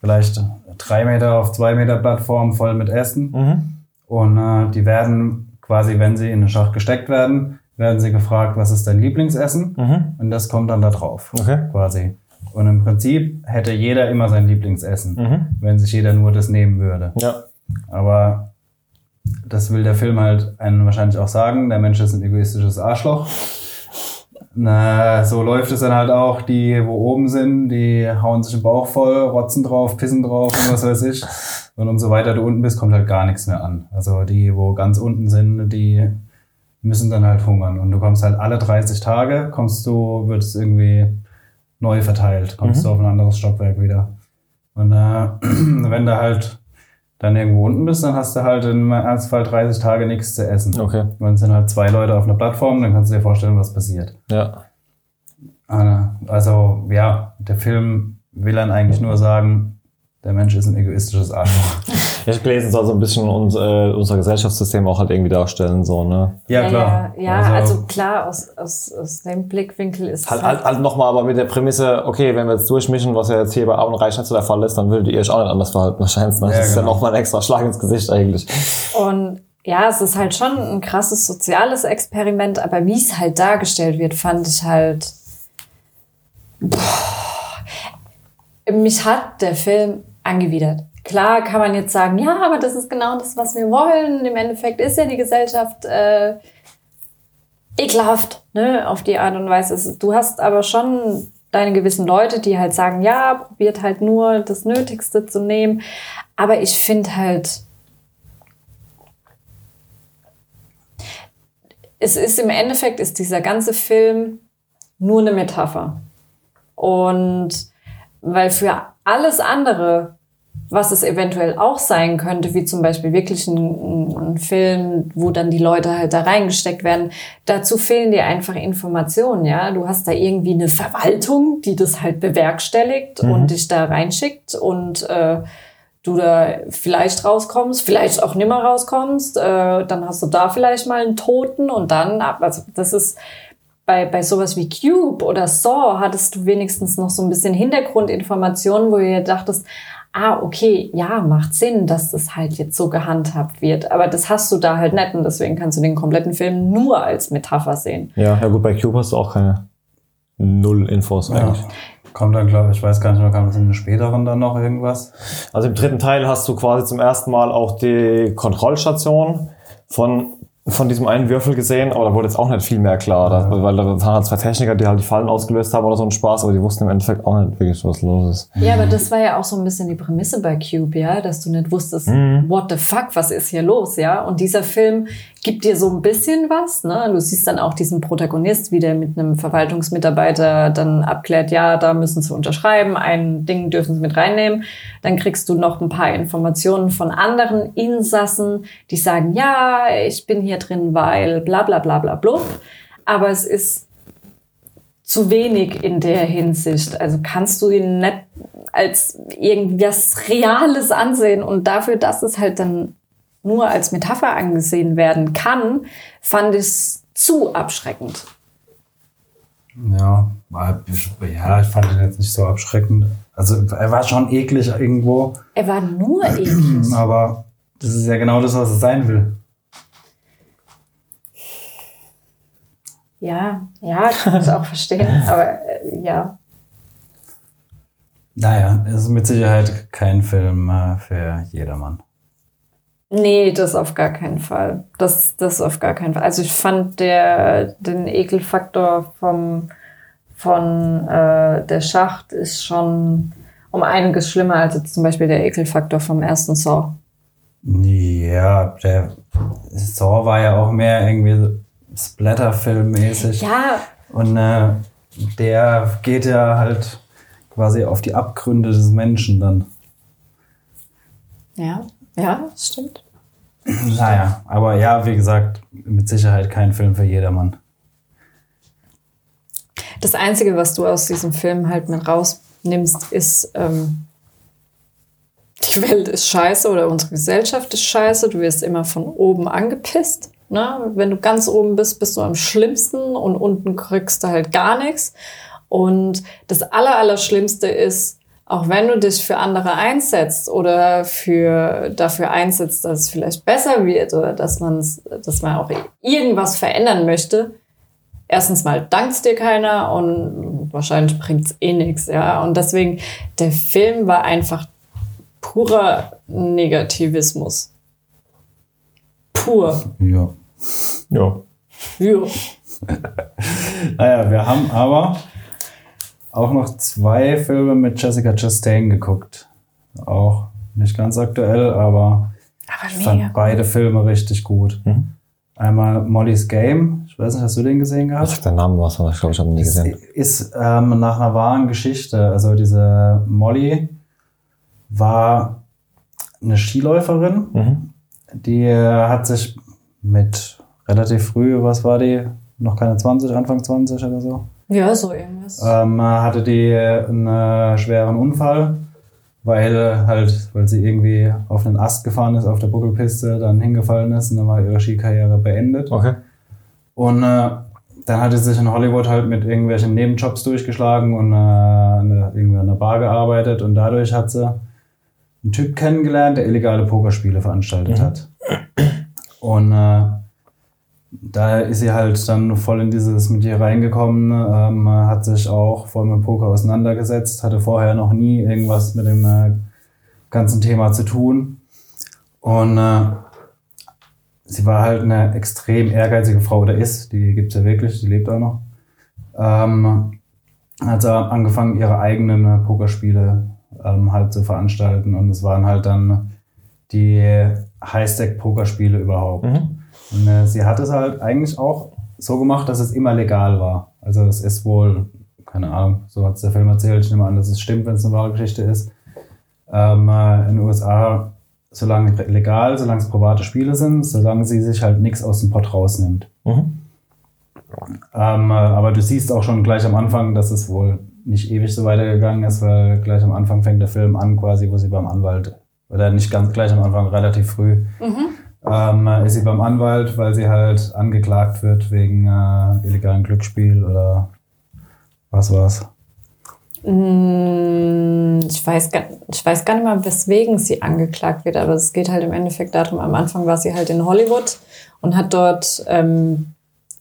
vielleicht drei Meter auf zwei Meter Plattform voll mit Essen. Mhm. Und äh, die werden quasi, wenn sie in den Schacht gesteckt werden, werden sie gefragt, was ist dein Lieblingsessen? Mhm. Und das kommt dann da drauf, Okay. quasi. Und im Prinzip hätte jeder immer sein Lieblingsessen, Mhm. wenn sich jeder nur das nehmen würde. Ja. Aber das will der Film halt einen wahrscheinlich auch sagen. Der Mensch ist ein egoistisches Arschloch. Na, so läuft es dann halt auch. Die, wo oben sind, die hauen sich den Bauch voll, rotzen drauf, pissen drauf und was weiß ich. Und umso weiter du unten bist, kommt halt gar nichts mehr an. Also die, wo ganz unten sind, die müssen dann halt hungern. Und du kommst halt alle 30 Tage, kommst du, wird es irgendwie neu verteilt. Kommst du auf ein anderes Stockwerk wieder. Und äh, [clears throat] wenn du halt dann irgendwo unten bist, dann hast du halt im Ernstfall 30 Tage nichts zu essen. Okay. Und es sind halt zwei Leute auf einer Plattform, dann kannst du dir vorstellen, was passiert. Ja. Also, ja, der Film will dann eigentlich nur sagen, der Mensch ist ein egoistisches Arschloch. [laughs] Ich habe gelesen, es soll so ein bisschen uns, äh, unser Gesellschaftssystem auch halt irgendwie darstellen, so, ne? Ja, klar. Ja, ja also, klar, aus, aus, aus dem Blickwinkel ist Halt, es halt, halt nochmal, aber mit der Prämisse, okay, wenn wir jetzt durchmischen, was ja jetzt hier bei Arm und Reich nicht so der Fall ist, dann würdet ihr euch auch nicht anders verhalten wahrscheinlich. Ne? Das Ja, ist ja genau. nochmal ein extra Schlag ins Gesicht eigentlich. Und ja, es ist halt schon ein krasses soziales Experiment, aber wie es halt dargestellt wird, fand ich halt. Boah, mich hat der Film angewidert. Klar kann man jetzt sagen, ja, aber das ist genau das, was wir wollen. Im Endeffekt ist ja die Gesellschaft äh, ekelhaft, ne, auf die Art und Weise. Du hast aber schon deine gewissen Leute, die halt sagen, ja, probiert halt nur das Nötigste zu nehmen. Aber ich finde halt, es ist im Endeffekt ist dieser ganze Film nur eine Metapher. Und weil für alles andere, was es eventuell auch sein könnte, wie zum Beispiel wirklich ein, ein, Film, wo dann die Leute halt da reingesteckt werden, dazu fehlen dir einfach Informationen, ja. Du hast da irgendwie eine Verwaltung, die das halt bewerkstelligt und dich da reinschickt und äh, du da vielleicht rauskommst, vielleicht auch nimmer rauskommst, äh, dann hast du da vielleicht mal einen Toten und dann, also das ist bei, bei sowas wie Cube oder Saw hattest du wenigstens noch so ein bisschen Hintergrundinformationen, wo ihr dachtest, ah, okay, ja, macht Sinn, dass das halt jetzt so gehandhabt wird. Aber das hast du da halt nicht und deswegen kannst du den kompletten Film nur als Metapher sehen. Ja, ja gut, bei Cube hast du auch keine Null-Infos Ja. eigentlich. Kommt dann, glaube ich, ich weiß gar nicht mehr, kam das in den späteren dann noch irgendwas? Also im dritten Teil hast du quasi zum ersten Mal auch die Kontrollstation von, von diesem einen Würfel gesehen, aber da wurde jetzt auch nicht viel mehr klar, da, weil da waren halt zwei Techniker, die halt die Fallen ausgelöst haben oder so ein Spaß, aber die wussten im Endeffekt auch nicht wirklich, was los ist. Ja, aber das war ja auch so ein bisschen die Prämisse bei Cube, ja, dass du nicht wusstest, what the fuck, was ist hier los, ja? Und dieser Film gibt dir so ein bisschen was, ne? Du siehst dann auch diesen Protagonist, wie der mit einem Verwaltungsmitarbeiter dann abklärt, ja, da müssen sie unterschreiben, ein Ding dürfen sie mit reinnehmen. Dann kriegst du noch ein paar Informationen von anderen Insassen, die sagen, ja, ich bin hier drin, weil bla bla bla bla blub. Aber es ist zu wenig in der Hinsicht. Also kannst du ihn nicht als irgendwas Reales ansehen und dafür, dass es halt dann nur als Metapher angesehen werden kann, fand ich es zu abschreckend. Ja, ja, ich fand ihn jetzt nicht so abschreckend. Also er war schon eklig irgendwo, Er war nur eklig. [clears throat] aber das ist ja genau das, was er sein will. Ja, ja, kann ich auch [laughs] verstehen. Aber äh, ja, Naja, es ist mit Sicherheit kein Film äh, für jedermann. Nee, das auf gar keinen Fall. Das, das auf gar keinen Fall. Also ich fand der, den Ekelfaktor vom, von äh, der Schacht ist schon um einiges schlimmer als jetzt zum Beispiel der Ekelfaktor vom ersten Saw. Ja, der Saw war ja auch mehr irgendwie so Splatter-Film-mäßig. Ja, Und äh, der geht ja halt quasi auf die Abgründe des Menschen dann. ja, ja, das stimmt. Naja, aber ja, wie gesagt, mit Sicherheit kein Film für jedermann. Das Einzige, was du aus diesem Film halt mit rausnimmst, ist, ähm, die Welt ist scheiße oder unsere Gesellschaft ist scheiße. Du wirst immer von oben angepisst. Ne? Wenn du ganz oben bist, bist du am schlimmsten und unten kriegst du halt gar nichts. Und das Aller, Allerschlimmste ist, auch wenn du dich für andere einsetzt oder für, dafür einsetzt, dass es vielleicht besser wird oder dass, man's, dass man auch irgendwas verändern möchte, erstens mal dankt dir keiner und wahrscheinlich bringt's eh nichts, ja. Und deswegen, der Film war einfach purer Negativismus. Pur. Ja. Ja. Ja. [laughs] Naja, wir haben aber auch noch zwei Filme mit Jessica Chastain geguckt. Auch nicht ganz aktuell, aber Aber ich fand beide Filme richtig gut. Mhm. Einmal Molly's Game. Ich weiß nicht, hast du den gesehen gehabt? Sagt der Name was? Ich glaube, ich habe ihn nie gesehen. ist ähm, nach einer wahren Geschichte. Also diese Molly war eine Skiläuferin, Mhm. Die äh, hat sich mit relativ früh, was war die? Noch keine 20, Anfang 20 oder so. Ja, so irgendwas. Ähm, hatte die einen äh, schweren Unfall, weil halt, weil sie irgendwie auf einen Ast gefahren ist, auf der Buckelpiste, dann hingefallen ist und dann war ihre Skikarriere beendet. Okay. Und äh, dann hat sie sich in Hollywood halt mit irgendwelchen Nebenjobs durchgeschlagen und äh, eine, irgendwie an der Bar gearbeitet und dadurch hat sie einen Typ kennengelernt, der illegale Pokerspiele veranstaltet Mhm. hat. Und äh, da ist sie halt dann voll in dieses mit ihr reingekommen, ähm, hat sich auch voll mit Poker auseinandergesetzt, hatte vorher noch nie irgendwas mit dem äh, ganzen Thema zu tun. Und äh, sie war halt eine extrem ehrgeizige Frau, oder ist, die gibt's ja wirklich, die lebt auch noch. Ähm, hat sie angefangen, ihre eigenen äh, Pokerspiele ähm, halt zu veranstalten und es waren halt dann die High-Stack-Pokerspiele überhaupt. Mhm. Und äh, sie hat es halt eigentlich auch so gemacht, dass es immer legal war. Also es ist wohl, keine Ahnung, so hat es der Film erzählt, ich nehme an, dass es stimmt, wenn es eine wahre Geschichte ist. Ähm, äh, in den USA, solange legal, solange es private Spiele sind, solange sie sich halt nichts aus dem Pott rausnimmt. Mhm. Ähm, äh, aber du siehst auch schon gleich am Anfang, dass es wohl nicht ewig so weitergegangen ist, weil gleich am Anfang fängt der Film an, quasi, wo sie beim Anwalt oder nicht ganz gleich am Anfang, relativ früh, ähm, ist sie beim Anwalt, weil sie halt angeklagt wird wegen äh, illegalen Glücksspiel oder was war's. Mm, Ich weiß, gar, ich weiß gar nicht mal, weswegen sie angeklagt wird, aber es geht halt im Endeffekt darum, am Anfang war sie halt in Hollywood und hat dort ähm,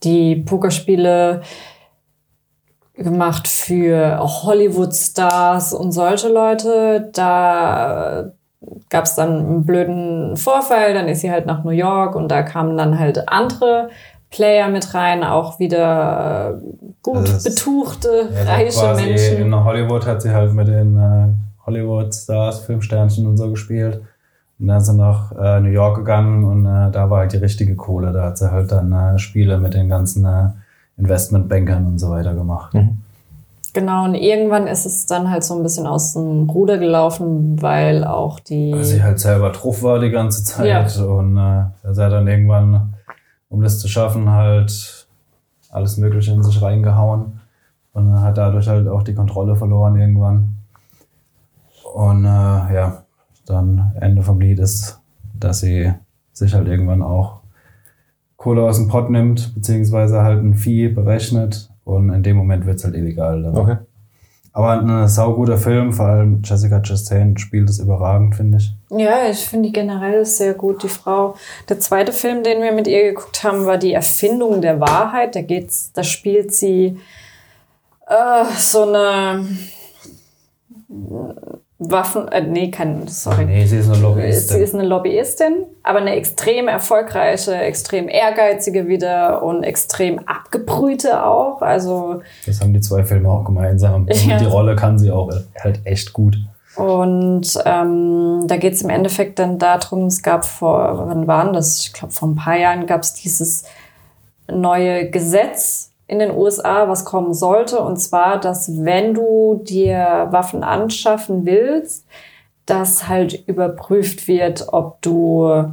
die Pokerspiele gemacht für auch Hollywood-Stars und solche Leute. Da gab es dann einen blöden Vorfall, dann ist sie halt nach New York und da kamen dann halt andere Player mit rein, auch wieder gut Also betuchte, Ja, reiche quasi Menschen. In Hollywood hat sie halt mit den äh, Hollywood-Stars, Filmsternchen und so gespielt. Und dann ist sie nach äh, New York gegangen und äh, da war halt die richtige Kohle. Da hat sie halt dann äh, Spiele mit den ganzen äh, Investmentbankern und so weiter gemacht. Genau, und irgendwann ist es dann halt so ein bisschen aus dem Ruder gelaufen, weil auch die. Weil sie halt selber drauf war die ganze Zeit. Ja. Und äh, er hat dann irgendwann, um das zu schaffen, halt alles Mögliche in sich reingehauen. Und hat dadurch halt auch die Kontrolle verloren irgendwann. Und äh, ja, dann Ende vom Lied ist, dass sie sich halt irgendwann auch Kohle aus dem Pott nimmt, beziehungsweise halt ein Vieh berechnet. Und in dem Moment wird es halt illegal. Dann. Okay. Aber ein sauguter Film, vor allem Jessica Chastain spielt es überragend, finde ich. ja, ich finde die generell sehr gut, die Frau. Der zweite Film, den wir mit ihr geguckt haben, war die Erfindung der Wahrheit. Da geht's, da spielt sie äh, so eine Waffen, äh, nee, kein, sorry. Nee, sie ist eine Sie Lobbyistin. ist eine Lobbyistin, aber eine extrem erfolgreiche, extrem ehrgeizige wieder und extrem abgebrühte auch. Also Das haben die zwei Filme auch gemeinsam. [laughs] Ja. die Rolle kann sie auch halt echt gut. Und ähm, da geht es im Endeffekt dann darum, es gab vor, wann waren das? Ich glaube, vor ein paar Jahren gab es dieses neue Gesetz in den USA, was kommen sollte. Und zwar, dass wenn du dir Waffen anschaffen willst, dass halt überprüft wird, ob du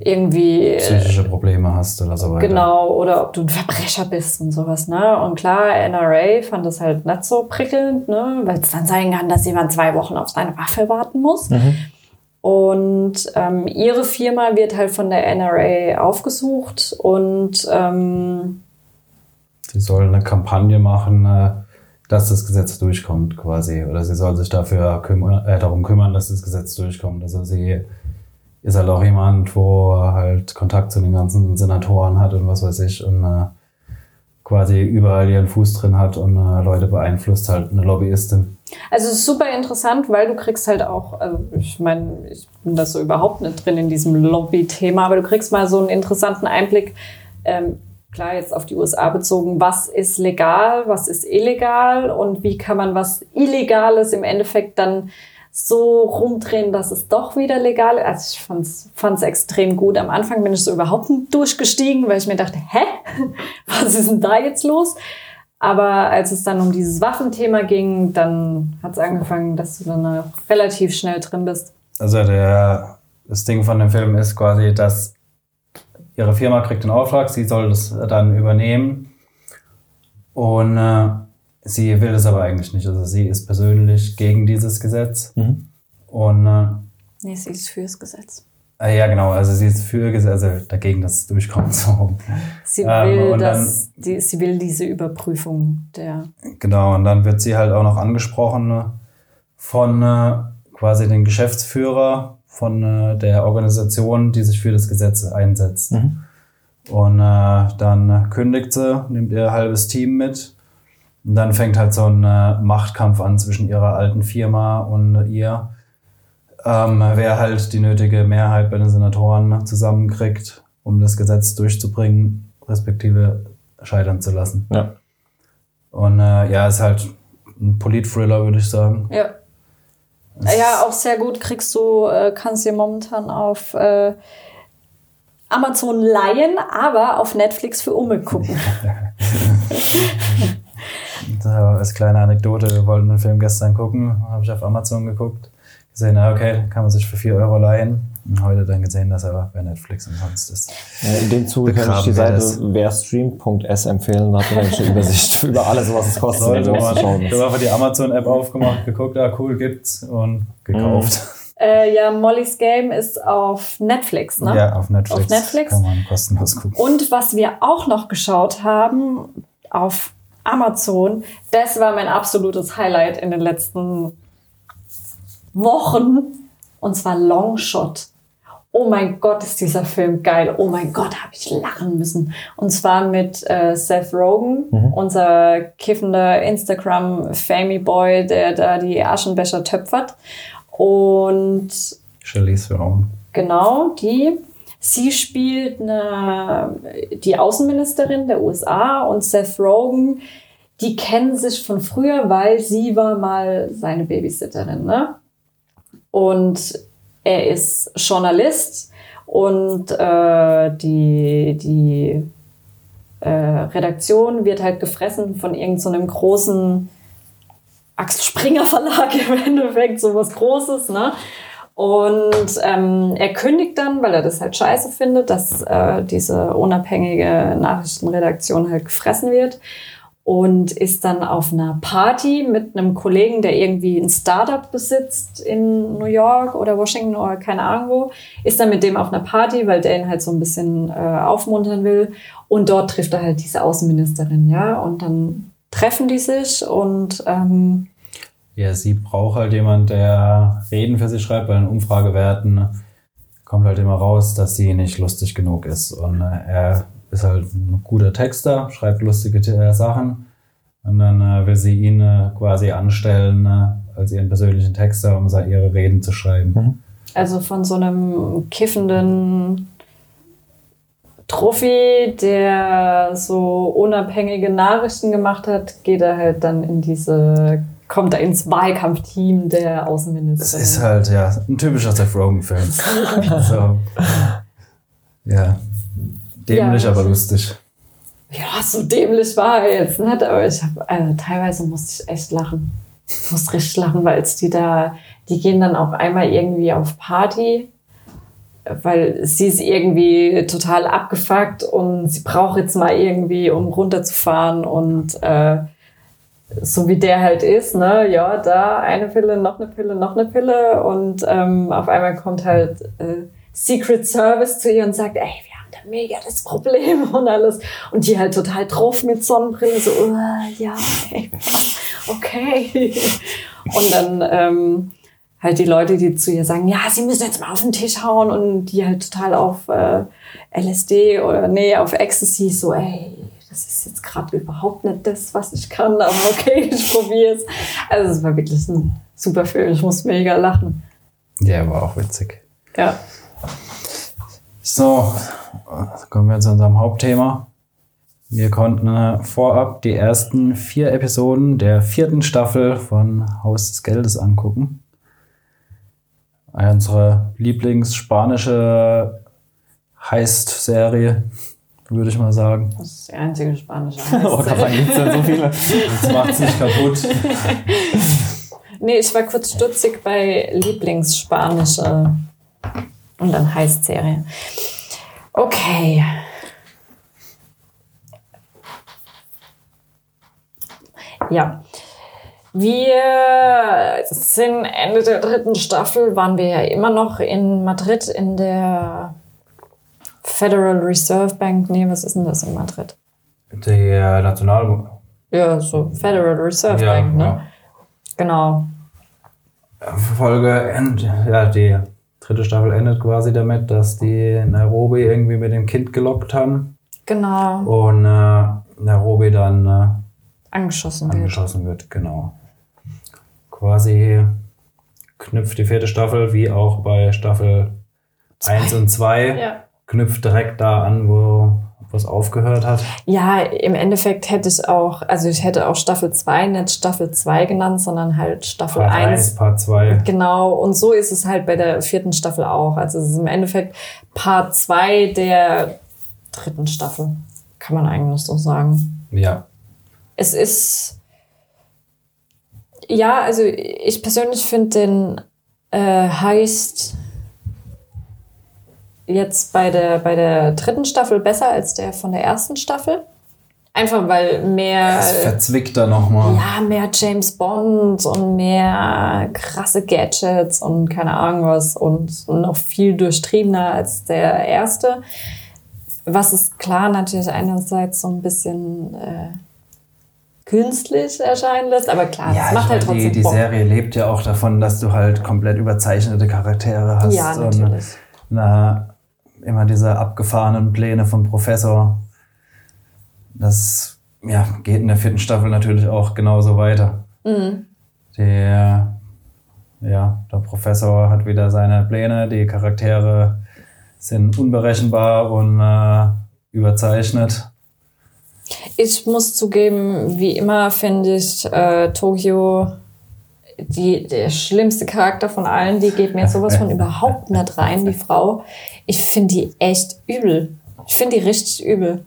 irgendwie Psychische Probleme hast oder so weiter. Genau, oder ob du ein Verbrecher bist und sowas, ne? Und klar, NRA fand das halt nicht so prickelnd, ne? Weil es dann sein kann, dass jemand zwei Wochen auf seine Waffe warten muss. Und ähm, ihre Firma wird halt von der NRA aufgesucht und ähm, Sie soll eine Kampagne machen, äh, dass das Gesetz durchkommt quasi. Oder sie soll sich dafür kümmern, äh, darum kümmern, dass das Gesetz durchkommt. Also sie ist halt auch jemand, wo halt Kontakt zu den ganzen Senatoren hat und was weiß ich und äh, quasi überall ihren Fuß drin hat und äh, Leute beeinflusst, halt eine Lobbyistin. Also es ist super interessant, weil du kriegst halt auch, also ich meine, ich bin da so überhaupt nicht drin in diesem Lobby-Thema, aber du kriegst mal so einen interessanten Einblick, ähm, klar jetzt auf die USA bezogen, was ist legal, was ist illegal und wie kann man was Illegales im Endeffekt dann so rumdrehen, dass es doch wieder legal ist. Also ich fand's, fand's extrem gut. Am Anfang bin ich so überhaupt nicht durchgestiegen, weil ich mir dachte, hä? [laughs] Was ist denn da jetzt los? Aber als es dann um dieses Waffenthema ging, dann hat es angefangen, dass du dann relativ schnell drin bist. Also der, das Ding von dem Film ist quasi, dass ihre Firma kriegt den Auftrag, sie soll das dann übernehmen und äh, sie will es aber eigentlich nicht. Also sie ist persönlich gegen dieses Gesetz und äh, Nee, sie ist fürs Gesetz. äh, ja genau, also sie ist für Gesetz, also dagegen, dass es durchkommt. [laughs] So. rum. Sie Ähm, will, und das, die, sie will diese Überprüfung der. Genau, und dann wird sie halt auch noch angesprochen von äh, quasi den Geschäftsführer von äh, der Organisation, die sich für das Gesetz einsetzt. Und äh, dann kündigt sie, nimmt ihr halbes Team mit. Und dann fängt halt so ein äh, Machtkampf an zwischen ihrer alten Firma und ihr. Ähm, wer halt die nötige Mehrheit bei den Senatoren zusammenkriegt, um das Gesetz durchzubringen, respektive scheitern zu lassen. Ja. Und äh, ja, ist halt ein Polit-Thriller, würde ich sagen. Ja. Ja, auch sehr gut. Kriegst du, äh, kannst dir momentan auf äh, Amazon leihen, aber auf Netflix für Umme gucken. [laughs] Als kleine Anekdote, wir wollten den Film gestern gucken, habe ich auf Amazon geguckt, gesehen, na okay, kann man sich für 4 Euro leihen. Und heute dann gesehen, dass er bei Netflix umsonst ist. Äh, In dem Zuge kann ich die Seite werstream.s empfehlen. Da hat man eine Übersicht [laughs] über alles, was es kostet, Leute, man, ich habe einfach die Amazon-App aufgemacht, geguckt, ah cool, gibt's und gekauft. Äh, ja, Molly's Game ist auf Netflix, ne? Ja, auf Netflix. Auf Netflix. Kann man kostenlos gucken. Und was wir auch noch geschaut haben auf Amazon, das war mein absolutes Highlight in den letzten Wochen. Und zwar Longshot. Oh mein Gott, ist dieser Film geil. Oh mein Gott, habe ich lachen müssen. Und zwar mit äh, Seth Rogen, unser kiffender Instagram-Family-Boy, der da die Aschenbecher töpfert. Und Charlize Theron. Genau, die. Sie spielt eine, die Außenministerin der USA und Seth Rogen, die kennen sich von früher, weil sie war mal seine Babysitterin. Ne? Und er ist Journalist und äh, die, die äh, Redaktion wird halt gefressen von irgendeinem so großen Axel Springer Verlag [laughs] im Endeffekt, sowas Großes, ne? Und ähm, er kündigt dann, weil er das halt scheiße findet, dass äh, diese unabhängige Nachrichtenredaktion halt gefressen wird und ist dann auf einer Party mit einem Kollegen, der irgendwie ein Startup besitzt in New York oder Washington oder keine Ahnung wo, ist dann mit dem auf einer Party, weil der ihn halt so ein bisschen äh, aufmuntern will. Und dort trifft er halt diese Außenministerin, ja. Und dann treffen die sich und ähm, Ja, sie braucht halt jemand, der Reden für sie schreibt. Bei den Umfragewerten kommt halt immer raus, dass sie nicht lustig genug ist. Und äh, er ist halt ein guter Texter, schreibt lustige äh, Sachen. Und dann äh, will sie ihn äh, quasi anstellen äh, als ihren persönlichen Texter, um ihre Reden zu schreiben. Also von so einem kiffenden Trophy, der so unabhängige Nachrichten gemacht hat, geht er halt dann in diese, kommt er ins Wahlkampfteam der Das Außenministerin. ist halt, ja, ein typischer Seth Rogen-Film. [laughs] so. Ja. Dämlich, Ja. aber lustig. ja, so dämlich war er jetzt nicht, aber ich habe, also teilweise musste ich echt lachen. Ich musste richtig lachen, weil es die da, die gehen dann auch einmal irgendwie auf Party, weil sie ist irgendwie total abgefuckt und sie braucht jetzt mal irgendwie, um runterzufahren und äh, so wie der halt ist, ne, ja, da eine Pille, noch eine Pille, noch eine Pille und ähm, auf einmal kommt halt äh, Secret Service zu ihr und sagt, ey, wir mega das Problem [laughs] und alles und die halt total drauf mit Sonnenbrille, so, uh, ja, [laughs] okay. Und dann ähm, halt die Leute, die zu ihr sagen, ja, sie müssen jetzt mal auf den Tisch hauen und die halt total auf äh, LSD oder nee, auf Ecstasy so, ey, das ist jetzt gerade überhaupt nicht das, was ich kann, aber okay, [laughs] ich probiere es. Also es war wirklich ein super Film, ich musste mega lachen. Der war auch witzig. Ja. So, kommen wir zu unserem Hauptthema. Wir konnten äh, vorab die ersten vier Episoden der vierten Staffel von Haus des Geldes angucken. Unsere Lieblingsspanische Heist-Serie, würde ich mal sagen. Das ist die einzige spanische [laughs] Oh, Heiß. kann man gibt's denn so viele? Das macht's nicht kaputt. [laughs] Nee, ich war kurz stutzig bei Lieblingsspanische und dann heißt Serie. Okay. Ja. Wir sind Ende der dritten Staffel, waren wir ja immer noch in Madrid in der Federal Reserve Bank. Nee, was ist denn das in Madrid? Der National... Ja, so Federal Reserve Ja, Bank, ne? ja. Genau. Folge end, ja, die dritte Staffel endet quasi damit, dass die Nairobi irgendwie mit dem Kind gelockt haben Genau. und äh, Nairobi dann äh, Angeschossen wird. angeschossen wird, genau. Quasi knüpft die vierte Staffel, wie auch bei Staffel 1 und 2, Ja. knüpft direkt da an, wo wo es aufgehört hat. Ja, im Endeffekt hätte ich auch, also ich hätte auch Staffel 2 nicht Staffel 2 genannt, sondern halt Staffel Part 1. 1, Part 2. Genau, und so ist es halt bei der vierten Staffel auch. Also es ist im Endeffekt Part 2 der dritten Staffel, kann man eigentlich so sagen. Ja. Es ist, ja, also ich persönlich finde den äh, Heist jetzt bei der, bei der dritten Staffel besser als der von der ersten Staffel. Einfach weil mehr. Es verzwickter nochmal. Ja, mehr James Bond und mehr krasse Gadgets und keine Ahnung was und noch viel durchtriebener als der erste. Was ist klar natürlich einerseits so ein bisschen äh, künstlich erscheinen lässt, aber klar, Ja, es macht halt trotzdem die, die Bock. Serie lebt ja auch davon, dass du halt komplett überzeichnete Charaktere hast. Ja, und, natürlich. na, immer diese abgefahrenen Pläne von Professor. Das ja, geht in der vierten Staffel natürlich auch genauso weiter. Mhm. Der, ja, der Professor hat wieder seine Pläne, die Charaktere sind unberechenbar und äh, überzeichnet. Ich muss zugeben, wie immer finde ich äh, Tokio die, der schlimmste Charakter von allen. Die geht mir sowas von überhaupt nicht rein, die Frau. Ich finde die echt übel. Ich finde die richtig übel.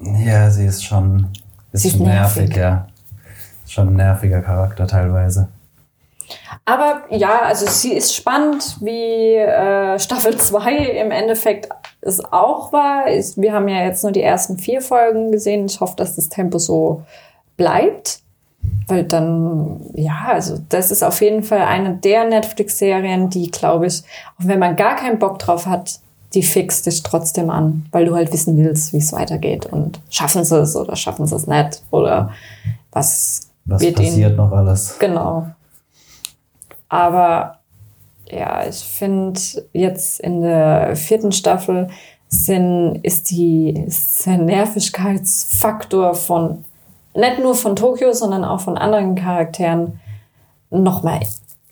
Ja, sie ist schon ein Sie ist nervig. nervig, ja. Schon ein nerviger Charakter teilweise. Aber ja, also sie ist spannend, wie äh, Staffel 2 im Endeffekt es auch war. Ich, wir haben ja jetzt nur die ersten vier Folgen gesehen. Ich hoffe, dass das Tempo so bleibt. Weil dann, ja, also das ist auf jeden Fall eine der Netflix-Serien, die, glaube ich, auch wenn man gar keinen Bock drauf hat, die fixt dich trotzdem an, weil du halt wissen willst, wie es weitergeht. Und schaffen sie es oder schaffen sie es nicht? Oder was, Was wird ihnen passiert noch alles? Genau. Aber ja, ich finde jetzt in der vierten Staffel sind, ist, die, ist der Nervigkeitsfaktor von nicht nur von Tokio, sondern auch von anderen Charakteren nochmal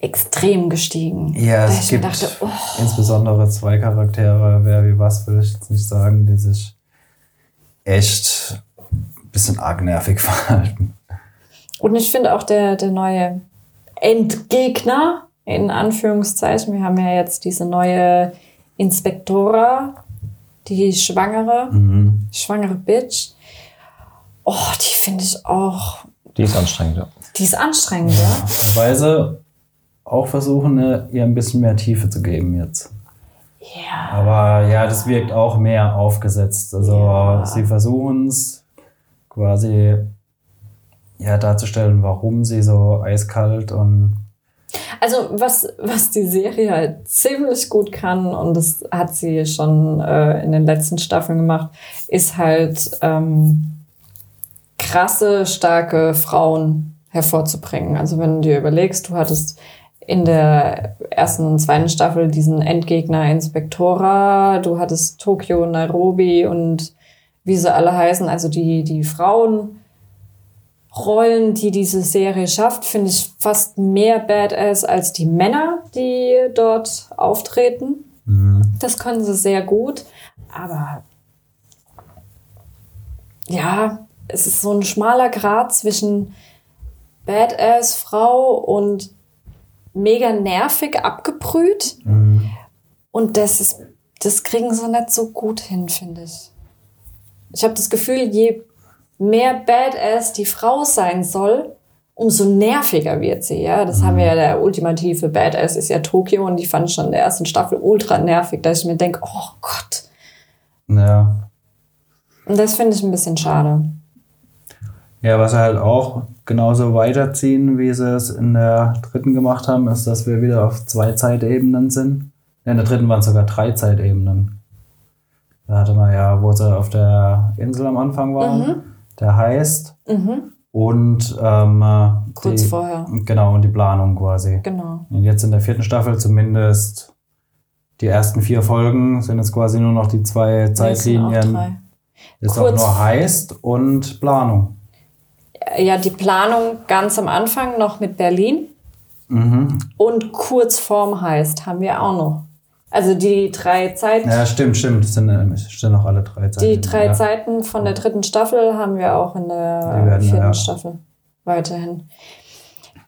extrem gestiegen. Ja, es gibt dachte, oh, insbesondere zwei Charaktere, wer wie was will ich jetzt nicht sagen, die sich echt ein bisschen arg nervig [laughs] verhalten. Und ich finde auch der, der neue Endgegner, in Anführungszeichen, wir haben ja jetzt diese neue Inspektora, die Schwangere, Mhm. schwangere Bitch. Oh, die finde ich auch, Die ist anstrengend, ja. die ist anstrengend, ja. Weil sie auch versuchen, äh, ihr ein bisschen mehr Tiefe zu geben jetzt. Ja. Aber ja, das wirkt auch mehr aufgesetzt. Also Ja. sie versuchen es quasi ja, darzustellen, warum sie so eiskalt und Also was, was die Serie halt ziemlich gut kann, und das hat sie schon äh, in den letzten Staffeln gemacht, ist halt ähm, krasse, starke Frauen hervorzubringen. Also wenn du dir überlegst, du hattest in der ersten und zweiten Staffel diesen Endgegner Inspektora, du hattest Tokio, Nairobi und wie sie alle heißen, also die, die Frauen. Rollen, die diese Serie schafft, finde ich fast mehr Badass als die Männer, die dort auftreten. Das können sie sehr gut, aber ja, es ist so ein schmaler Grat zwischen Badass Frau und mega nervig abgebrüht. Und das ist, das kriegen sie nicht so gut hin, finde ich. Ich habe das Gefühl, je mehr Badass die Frau sein soll, umso nerviger wird sie. Ja, das haben wir ja, der ultimative Badass ist ja Tokio und die fand ich schon in der ersten Staffel ultra nervig, dass ich mir denke, oh Gott. ja. Und das finde ich ein bisschen schade. Ja, was sie halt auch genauso weiterziehen, wie sie es in der dritten gemacht haben, ist, dass wir wieder auf zwei Zeitebenen sind. In der dritten waren es sogar drei Zeitebenen. Da hatte man ja, wo sie auf der Insel am Anfang waren, der heißt und ähm, Mhm. Kurz die, vorher. Genau, und die Planung quasi. Genau. Und jetzt in der vierten Staffel zumindest die ersten vier Folgen sind jetzt quasi nur noch die zwei Zeitlinien. Ist auch nur heißt und Planung. Ja, die Planung ganz am Anfang noch mit Berlin Mhm. und kurz vorm heißt haben wir auch noch. Also die drei Zeiten. Ja, stimmt, stimmt. Das sind, äh, stehen noch alle drei Zeiten. Die drei ja. Zeiten von der dritten Staffel haben wir auch in der vierten ja. Staffel weiterhin.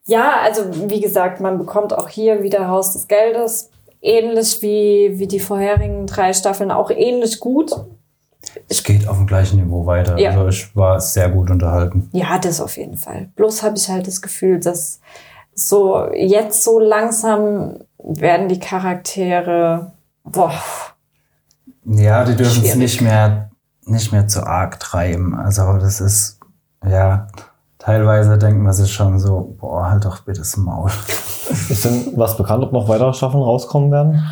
Ja, also wie gesagt, man bekommt auch hier wieder Haus des Geldes. Ähnlich wie, wie die vorherigen drei Staffeln, auch ähnlich gut. Es geht auf dem gleichen Niveau weiter. Ja. Also ich war sehr gut unterhalten. Ja, das auf jeden Fall. Bloß habe ich halt das Gefühl, dass so jetzt so langsam werden die Charaktere, boah, Ja, die dürfen es nicht mehr nicht mehr zu arg treiben. Also das ist, ja, teilweise denkt man sich schon so, boah, halt doch bitte das Maul. Ist denn was bekannt, ob noch weitere Staffeln rauskommen werden?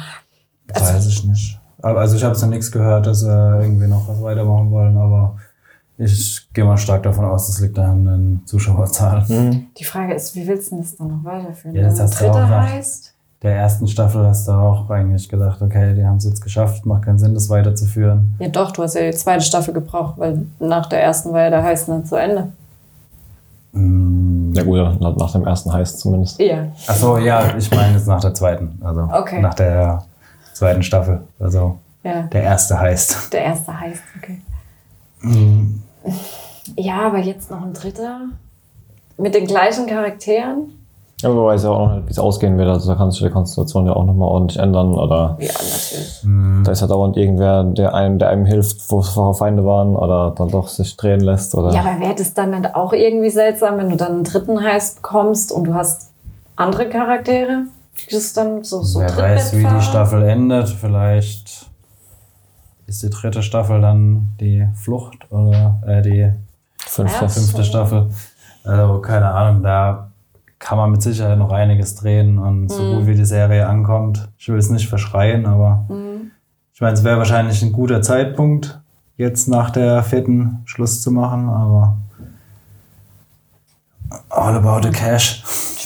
Weiß ich nicht. Aber, also ich habe noch nichts gehört, dass sie irgendwie noch was weitermachen wollen, aber ich gehe mal stark davon aus, das liegt an den Zuschauerzahlen. Hm. Die Frage ist, wie willst du das dann noch weiterführen? Ja, das Wenn hast du dritte auch heißt? Der ersten Staffel hast du auch eigentlich gedacht, okay, die haben es jetzt geschafft, macht keinen Sinn, das weiterzuführen. Ja, doch, du hast ja die zweite Staffel gebraucht, weil nach der ersten war ja der Heiß dann zu Ende. Mm, Ja gut, nach, nach dem ersten heißt zumindest. Ja. Achso, ja, ich meine jetzt nach der zweiten. Also Okay. nach der zweiten Staffel. Also Ja. der erste heißt. Der erste heißt, okay. Mm, Ja, aber jetzt noch ein dritter? Mit den gleichen Charakteren? Ja, aber weiß ja auch noch nicht, wie es ausgehen wird. Also da kann sich die Konstellation ja auch nochmal ordentlich ändern. Oder Ja, natürlich. da ist ja dauernd irgendwer, der einem, der einem hilft, wo es vorher Feinde waren, oder dann doch sich drehen lässt. Oder Ja, aber wäre das dann nicht auch irgendwie seltsam, wenn du dann einen dritten Heiß bekommst und du hast andere Charaktere? Das dann so, so Wer weiß, wie die? Staffel endet. Vielleicht ist die dritte Staffel dann die Flucht oder äh, die fünfte. Fünfte So. Staffel. Also keine Ahnung, da kann man mit Sicherheit noch einiges drehen und so Mhm. gut wie die Serie ankommt. Ich will es nicht verschreien, aber Mhm. ich meine, es wäre wahrscheinlich ein guter Zeitpunkt, jetzt nach der vierten Schluss zu machen, aber all about the cash.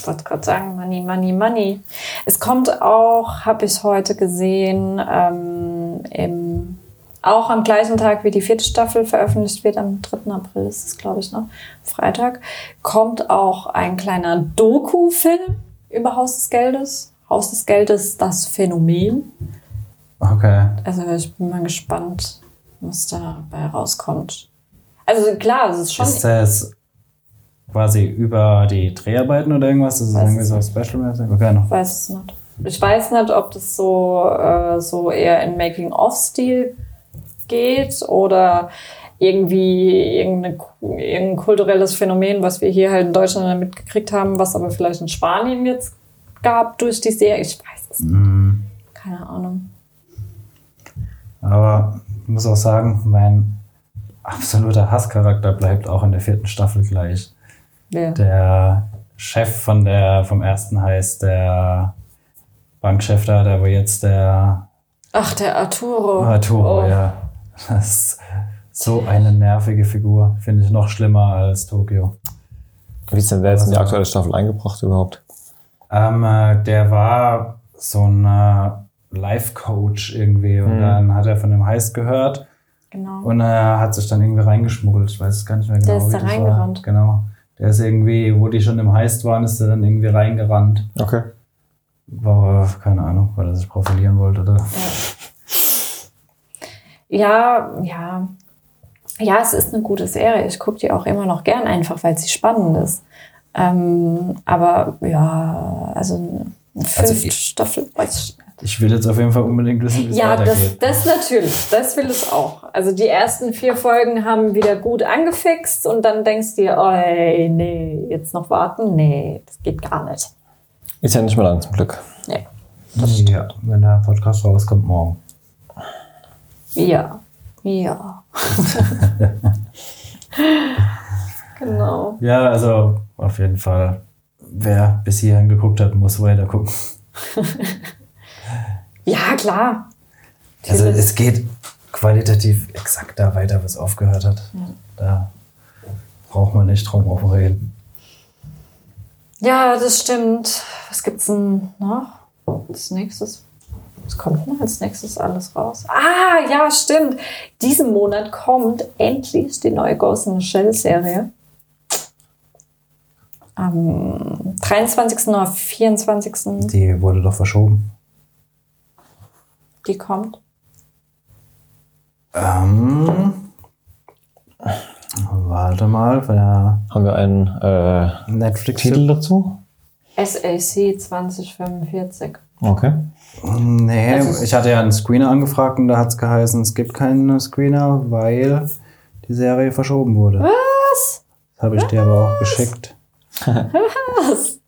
Ich wollte gerade sagen, Money, Money, Money. Es kommt auch, habe ich heute gesehen, ähm, im, auch am gleichen Tag wie die vierte Staffel veröffentlicht wird, am 3. April ist es, glaube ich, ne? Freitag, kommt auch ein kleiner Doku-Film über Haus des Geldes. Haus des Geldes, das Phänomen. Okay. Also ich bin mal gespannt, was dabei rauskommt. Also klar, es ist schon... Ist das quasi über die Dreharbeiten oder irgendwas? Ist das Weiß irgendwie so special-mäßig? Okay, noch. Ich weiß es nicht. Ich weiß nicht, ob das so, äh, so eher in Making-of-Stil geht oder irgendwie irgendein kulturelles Phänomen, was wir hier halt in Deutschland mitgekriegt haben, was aber vielleicht in Spanien jetzt gab durch die Serie. Ich weiß es nicht. Mhm. Keine Ahnung. Aber ich muss auch sagen, mein absoluter Hasscharakter bleibt auch in der vierten Staffel gleich. Ja. Der Chef von der, vom ersten heißt der Bankchef da, der wo jetzt der Ach, der Arturo. Arturo, Oh. ja. Das ist so eine nervige Figur. Finde ich noch schlimmer als Tokio. Wie ist denn der jetzt in die Also- aktuelle Staffel eingebracht überhaupt? Ähm, äh, der war so ein äh, Life-Coach irgendwie und Mhm. dann hat er von dem Heist gehört Genau. und er hat sich dann irgendwie reingeschmuggelt. Ich weiß es gar nicht mehr genau. Der ist da war. reingerannt. Genau. Der ist irgendwie, wo die schon im Heist waren, ist er dann irgendwie reingerannt. Okay. War, keine Ahnung, weil er sich profilieren wollte oder. Ja, ja. Ja, es ist eine gute Serie. Ich gucke die auch immer noch gern, einfach weil sie spannend ist. Ähm, aber ja, also eine Also Staffel, weiß ich nicht. Ich will jetzt auf jeden Fall unbedingt wissen, wie es Ja, das, weitergeht. das natürlich. Das will es auch. Also die ersten vier Folgen haben wieder gut angefixt und dann denkst du dir, oh ey, nee, jetzt noch warten? Nee, das geht gar nicht. Ist ja nicht mehr lang zum Glück. Nee. ja, wenn der Podcast rauskommt morgen. Ja. Ja. [laughs] genau. Ja, also auf jeden Fall. Wer bis hierhin geguckt hat, muss weiter gucken. [laughs] Ja, klar. Also es geht qualitativ exakt da weiter, was aufgehört hat. Da braucht man nicht drum herum reden. Ja, das stimmt. Was gibt's denn noch? Als nächstes. Was kommt denn als nächstes alles raus? Ah, ja, stimmt. Diesen Monat kommt endlich die neue Ghost in the Shell Serie. Am 23. oder 24. Die wurde doch verschoben. Die kommt. Ähm, warte mal, wer Haben wir einen äh, Netflix Titel dazu? SAC 2045. Okay. Nee, Also- ich hatte ja einen Screener angefragt und da hat es geheißen, es gibt keinen Screener, weil die Serie verschoben wurde. Was? Das habe ich dir aber auch geschickt. [laughs] Was?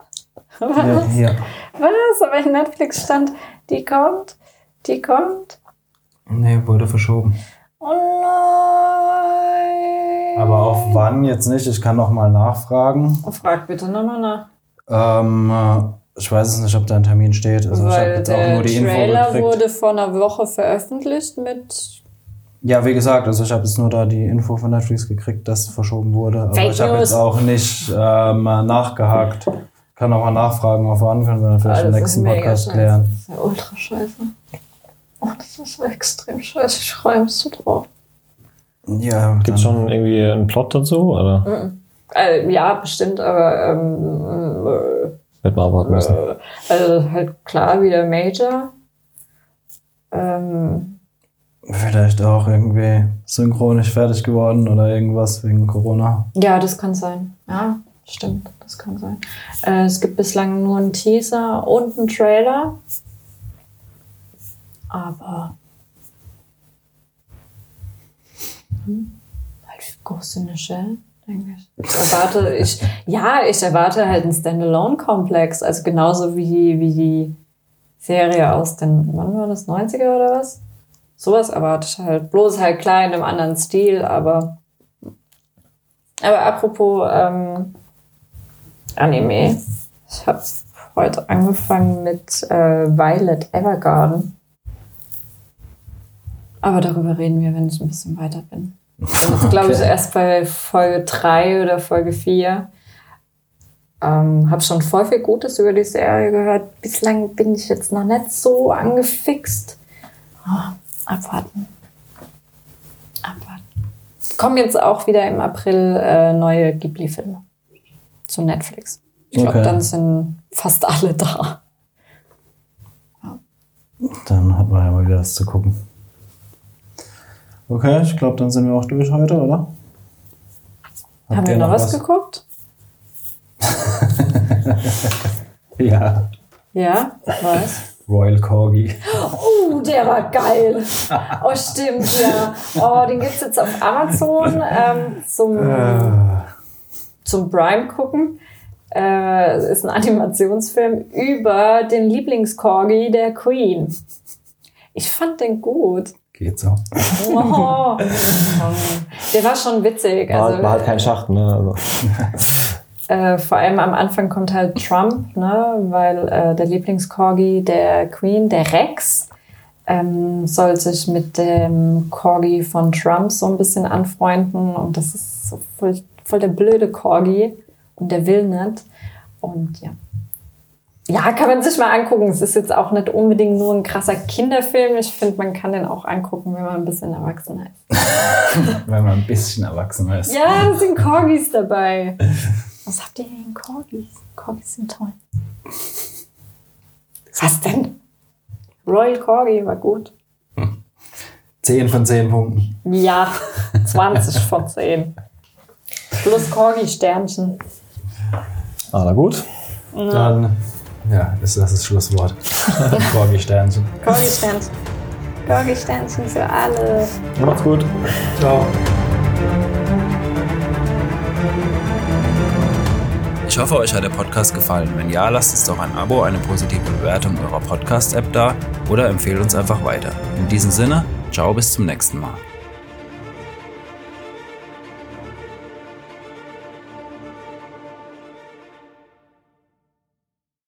Ja, hier. Was? Aber in Netflix stand, die kommt, die kommt. Nee, wurde verschoben. Oh wann jetzt nicht, ich kann noch mal nachfragen. Frag bitte nochmal nach. Ähm, äh, ich weiß es nicht, ob da ein Termin steht. Also ich habe jetzt auch der nur die Info Trailer gekriegt. wurde vor einer Woche veröffentlicht mit Ja, wie gesagt, also ich habe jetzt nur da die Info von Netflix gekriegt, dass verschoben wurde. Aber Fake ich habe jetzt auch nicht ähm, nachgehakt. Kann auch mal nachfragen, auf wann können wir dann vielleicht im nächsten Podcast klären. Das ist ja ultra scheiße. Oh, das ist extrem scheiße. Ich freue mich so drauf. Ja, Gibt es schon irgendwie einen Plot dazu? Oder Äh, ja, bestimmt, aber ähm, wird man abwarten müssen? äh, also halt klar wieder Major. Ähm, Vielleicht auch irgendwie synchron nicht fertig geworden oder irgendwas wegen Corona. ja, das kann sein. Ja, stimmt, das kann sein. Äh, es gibt bislang nur einen Teaser und einen Trailer. Aber hm, halt Ghost in the Shell, denke ich. Ich erwarte, ich, [laughs] ja, ich erwarte halt einen Standalone-Komplex, also genauso wie, wie die Serie aus den, wann war das, 90er oder was? Sowas erwarte ich halt. Bloß halt klein im anderen Stil, aber. Aber apropos ähm, Anime. Ich habe heute angefangen mit äh, Violet Evergarden. Aber darüber reden wir, wenn ich ein bisschen weiter bin. Ich bin jetzt, glaube ich, Okay. erst bei Folge 3 oder Folge 4. Ähm, habe schon voll viel Gutes über die Serie gehört. Bislang bin ich jetzt noch nicht so angefixt. Ah, abwarten. Abwarten. Kommen jetzt auch wieder im April äh, neue Ghibli-Filme zu Netflix. Ich glaube, Okay. dann sind fast alle da. Dann hat man ja mal wieder was zu gucken. Okay, ich glaube, dann sind wir auch durch heute, oder? Habt Haben wir noch was geguckt? [laughs] Ja. Ja, was? Royal Corgi. Oh, der war geil. Oh, stimmt, ja. Oh, den gibt es jetzt auf Amazon ähm, zum, zum Prime gucken. Äh, es ist ein Animationsfilm über den Lieblingscorgi der Queen. Ich fand den gut. Geht so. Oh. Der war schon witzig. War, Also, war halt kein Schacht, ne? Also, [laughs] Äh, vor allem am Anfang kommt halt Trump, ne, weil äh, der Lieblingscorgi der Queen, der Rex, ähm, soll sich mit dem Corgi von Trump so ein bisschen anfreunden und das ist so voll, voll der blöde Corgi und der will nicht. Und ja. Ja, kann man sich mal angucken. Es ist jetzt auch nicht unbedingt nur ein krasser Kinderfilm. Ich finde, man kann den auch angucken, wenn man ein bisschen erwachsener ist. [laughs] Wenn man ein bisschen erwachsener ist. Ja, da sind Corgis dabei. Was habt ihr gegen Corgis? Corgis sind toll. Was denn? Royal Corgi war gut. 10 von 10 Punkten. Ja, 20 von 10. Plus Corgi-Sternchen. ah, na gut. Dann, ja, ist das das Schlusswort. [laughs] Corgi-Sternchen. Corgi-Sternchen. Corgi-Sternchen für alle. Macht's gut. Ciao. Ich hoffe, euch hat der Podcast gefallen. Wenn ja, lasst uns doch ein Abo, eine positive Bewertung eurer Podcast-App da oder empfehlt uns einfach weiter. In diesem Sinne, ciao, bis zum nächsten Mal.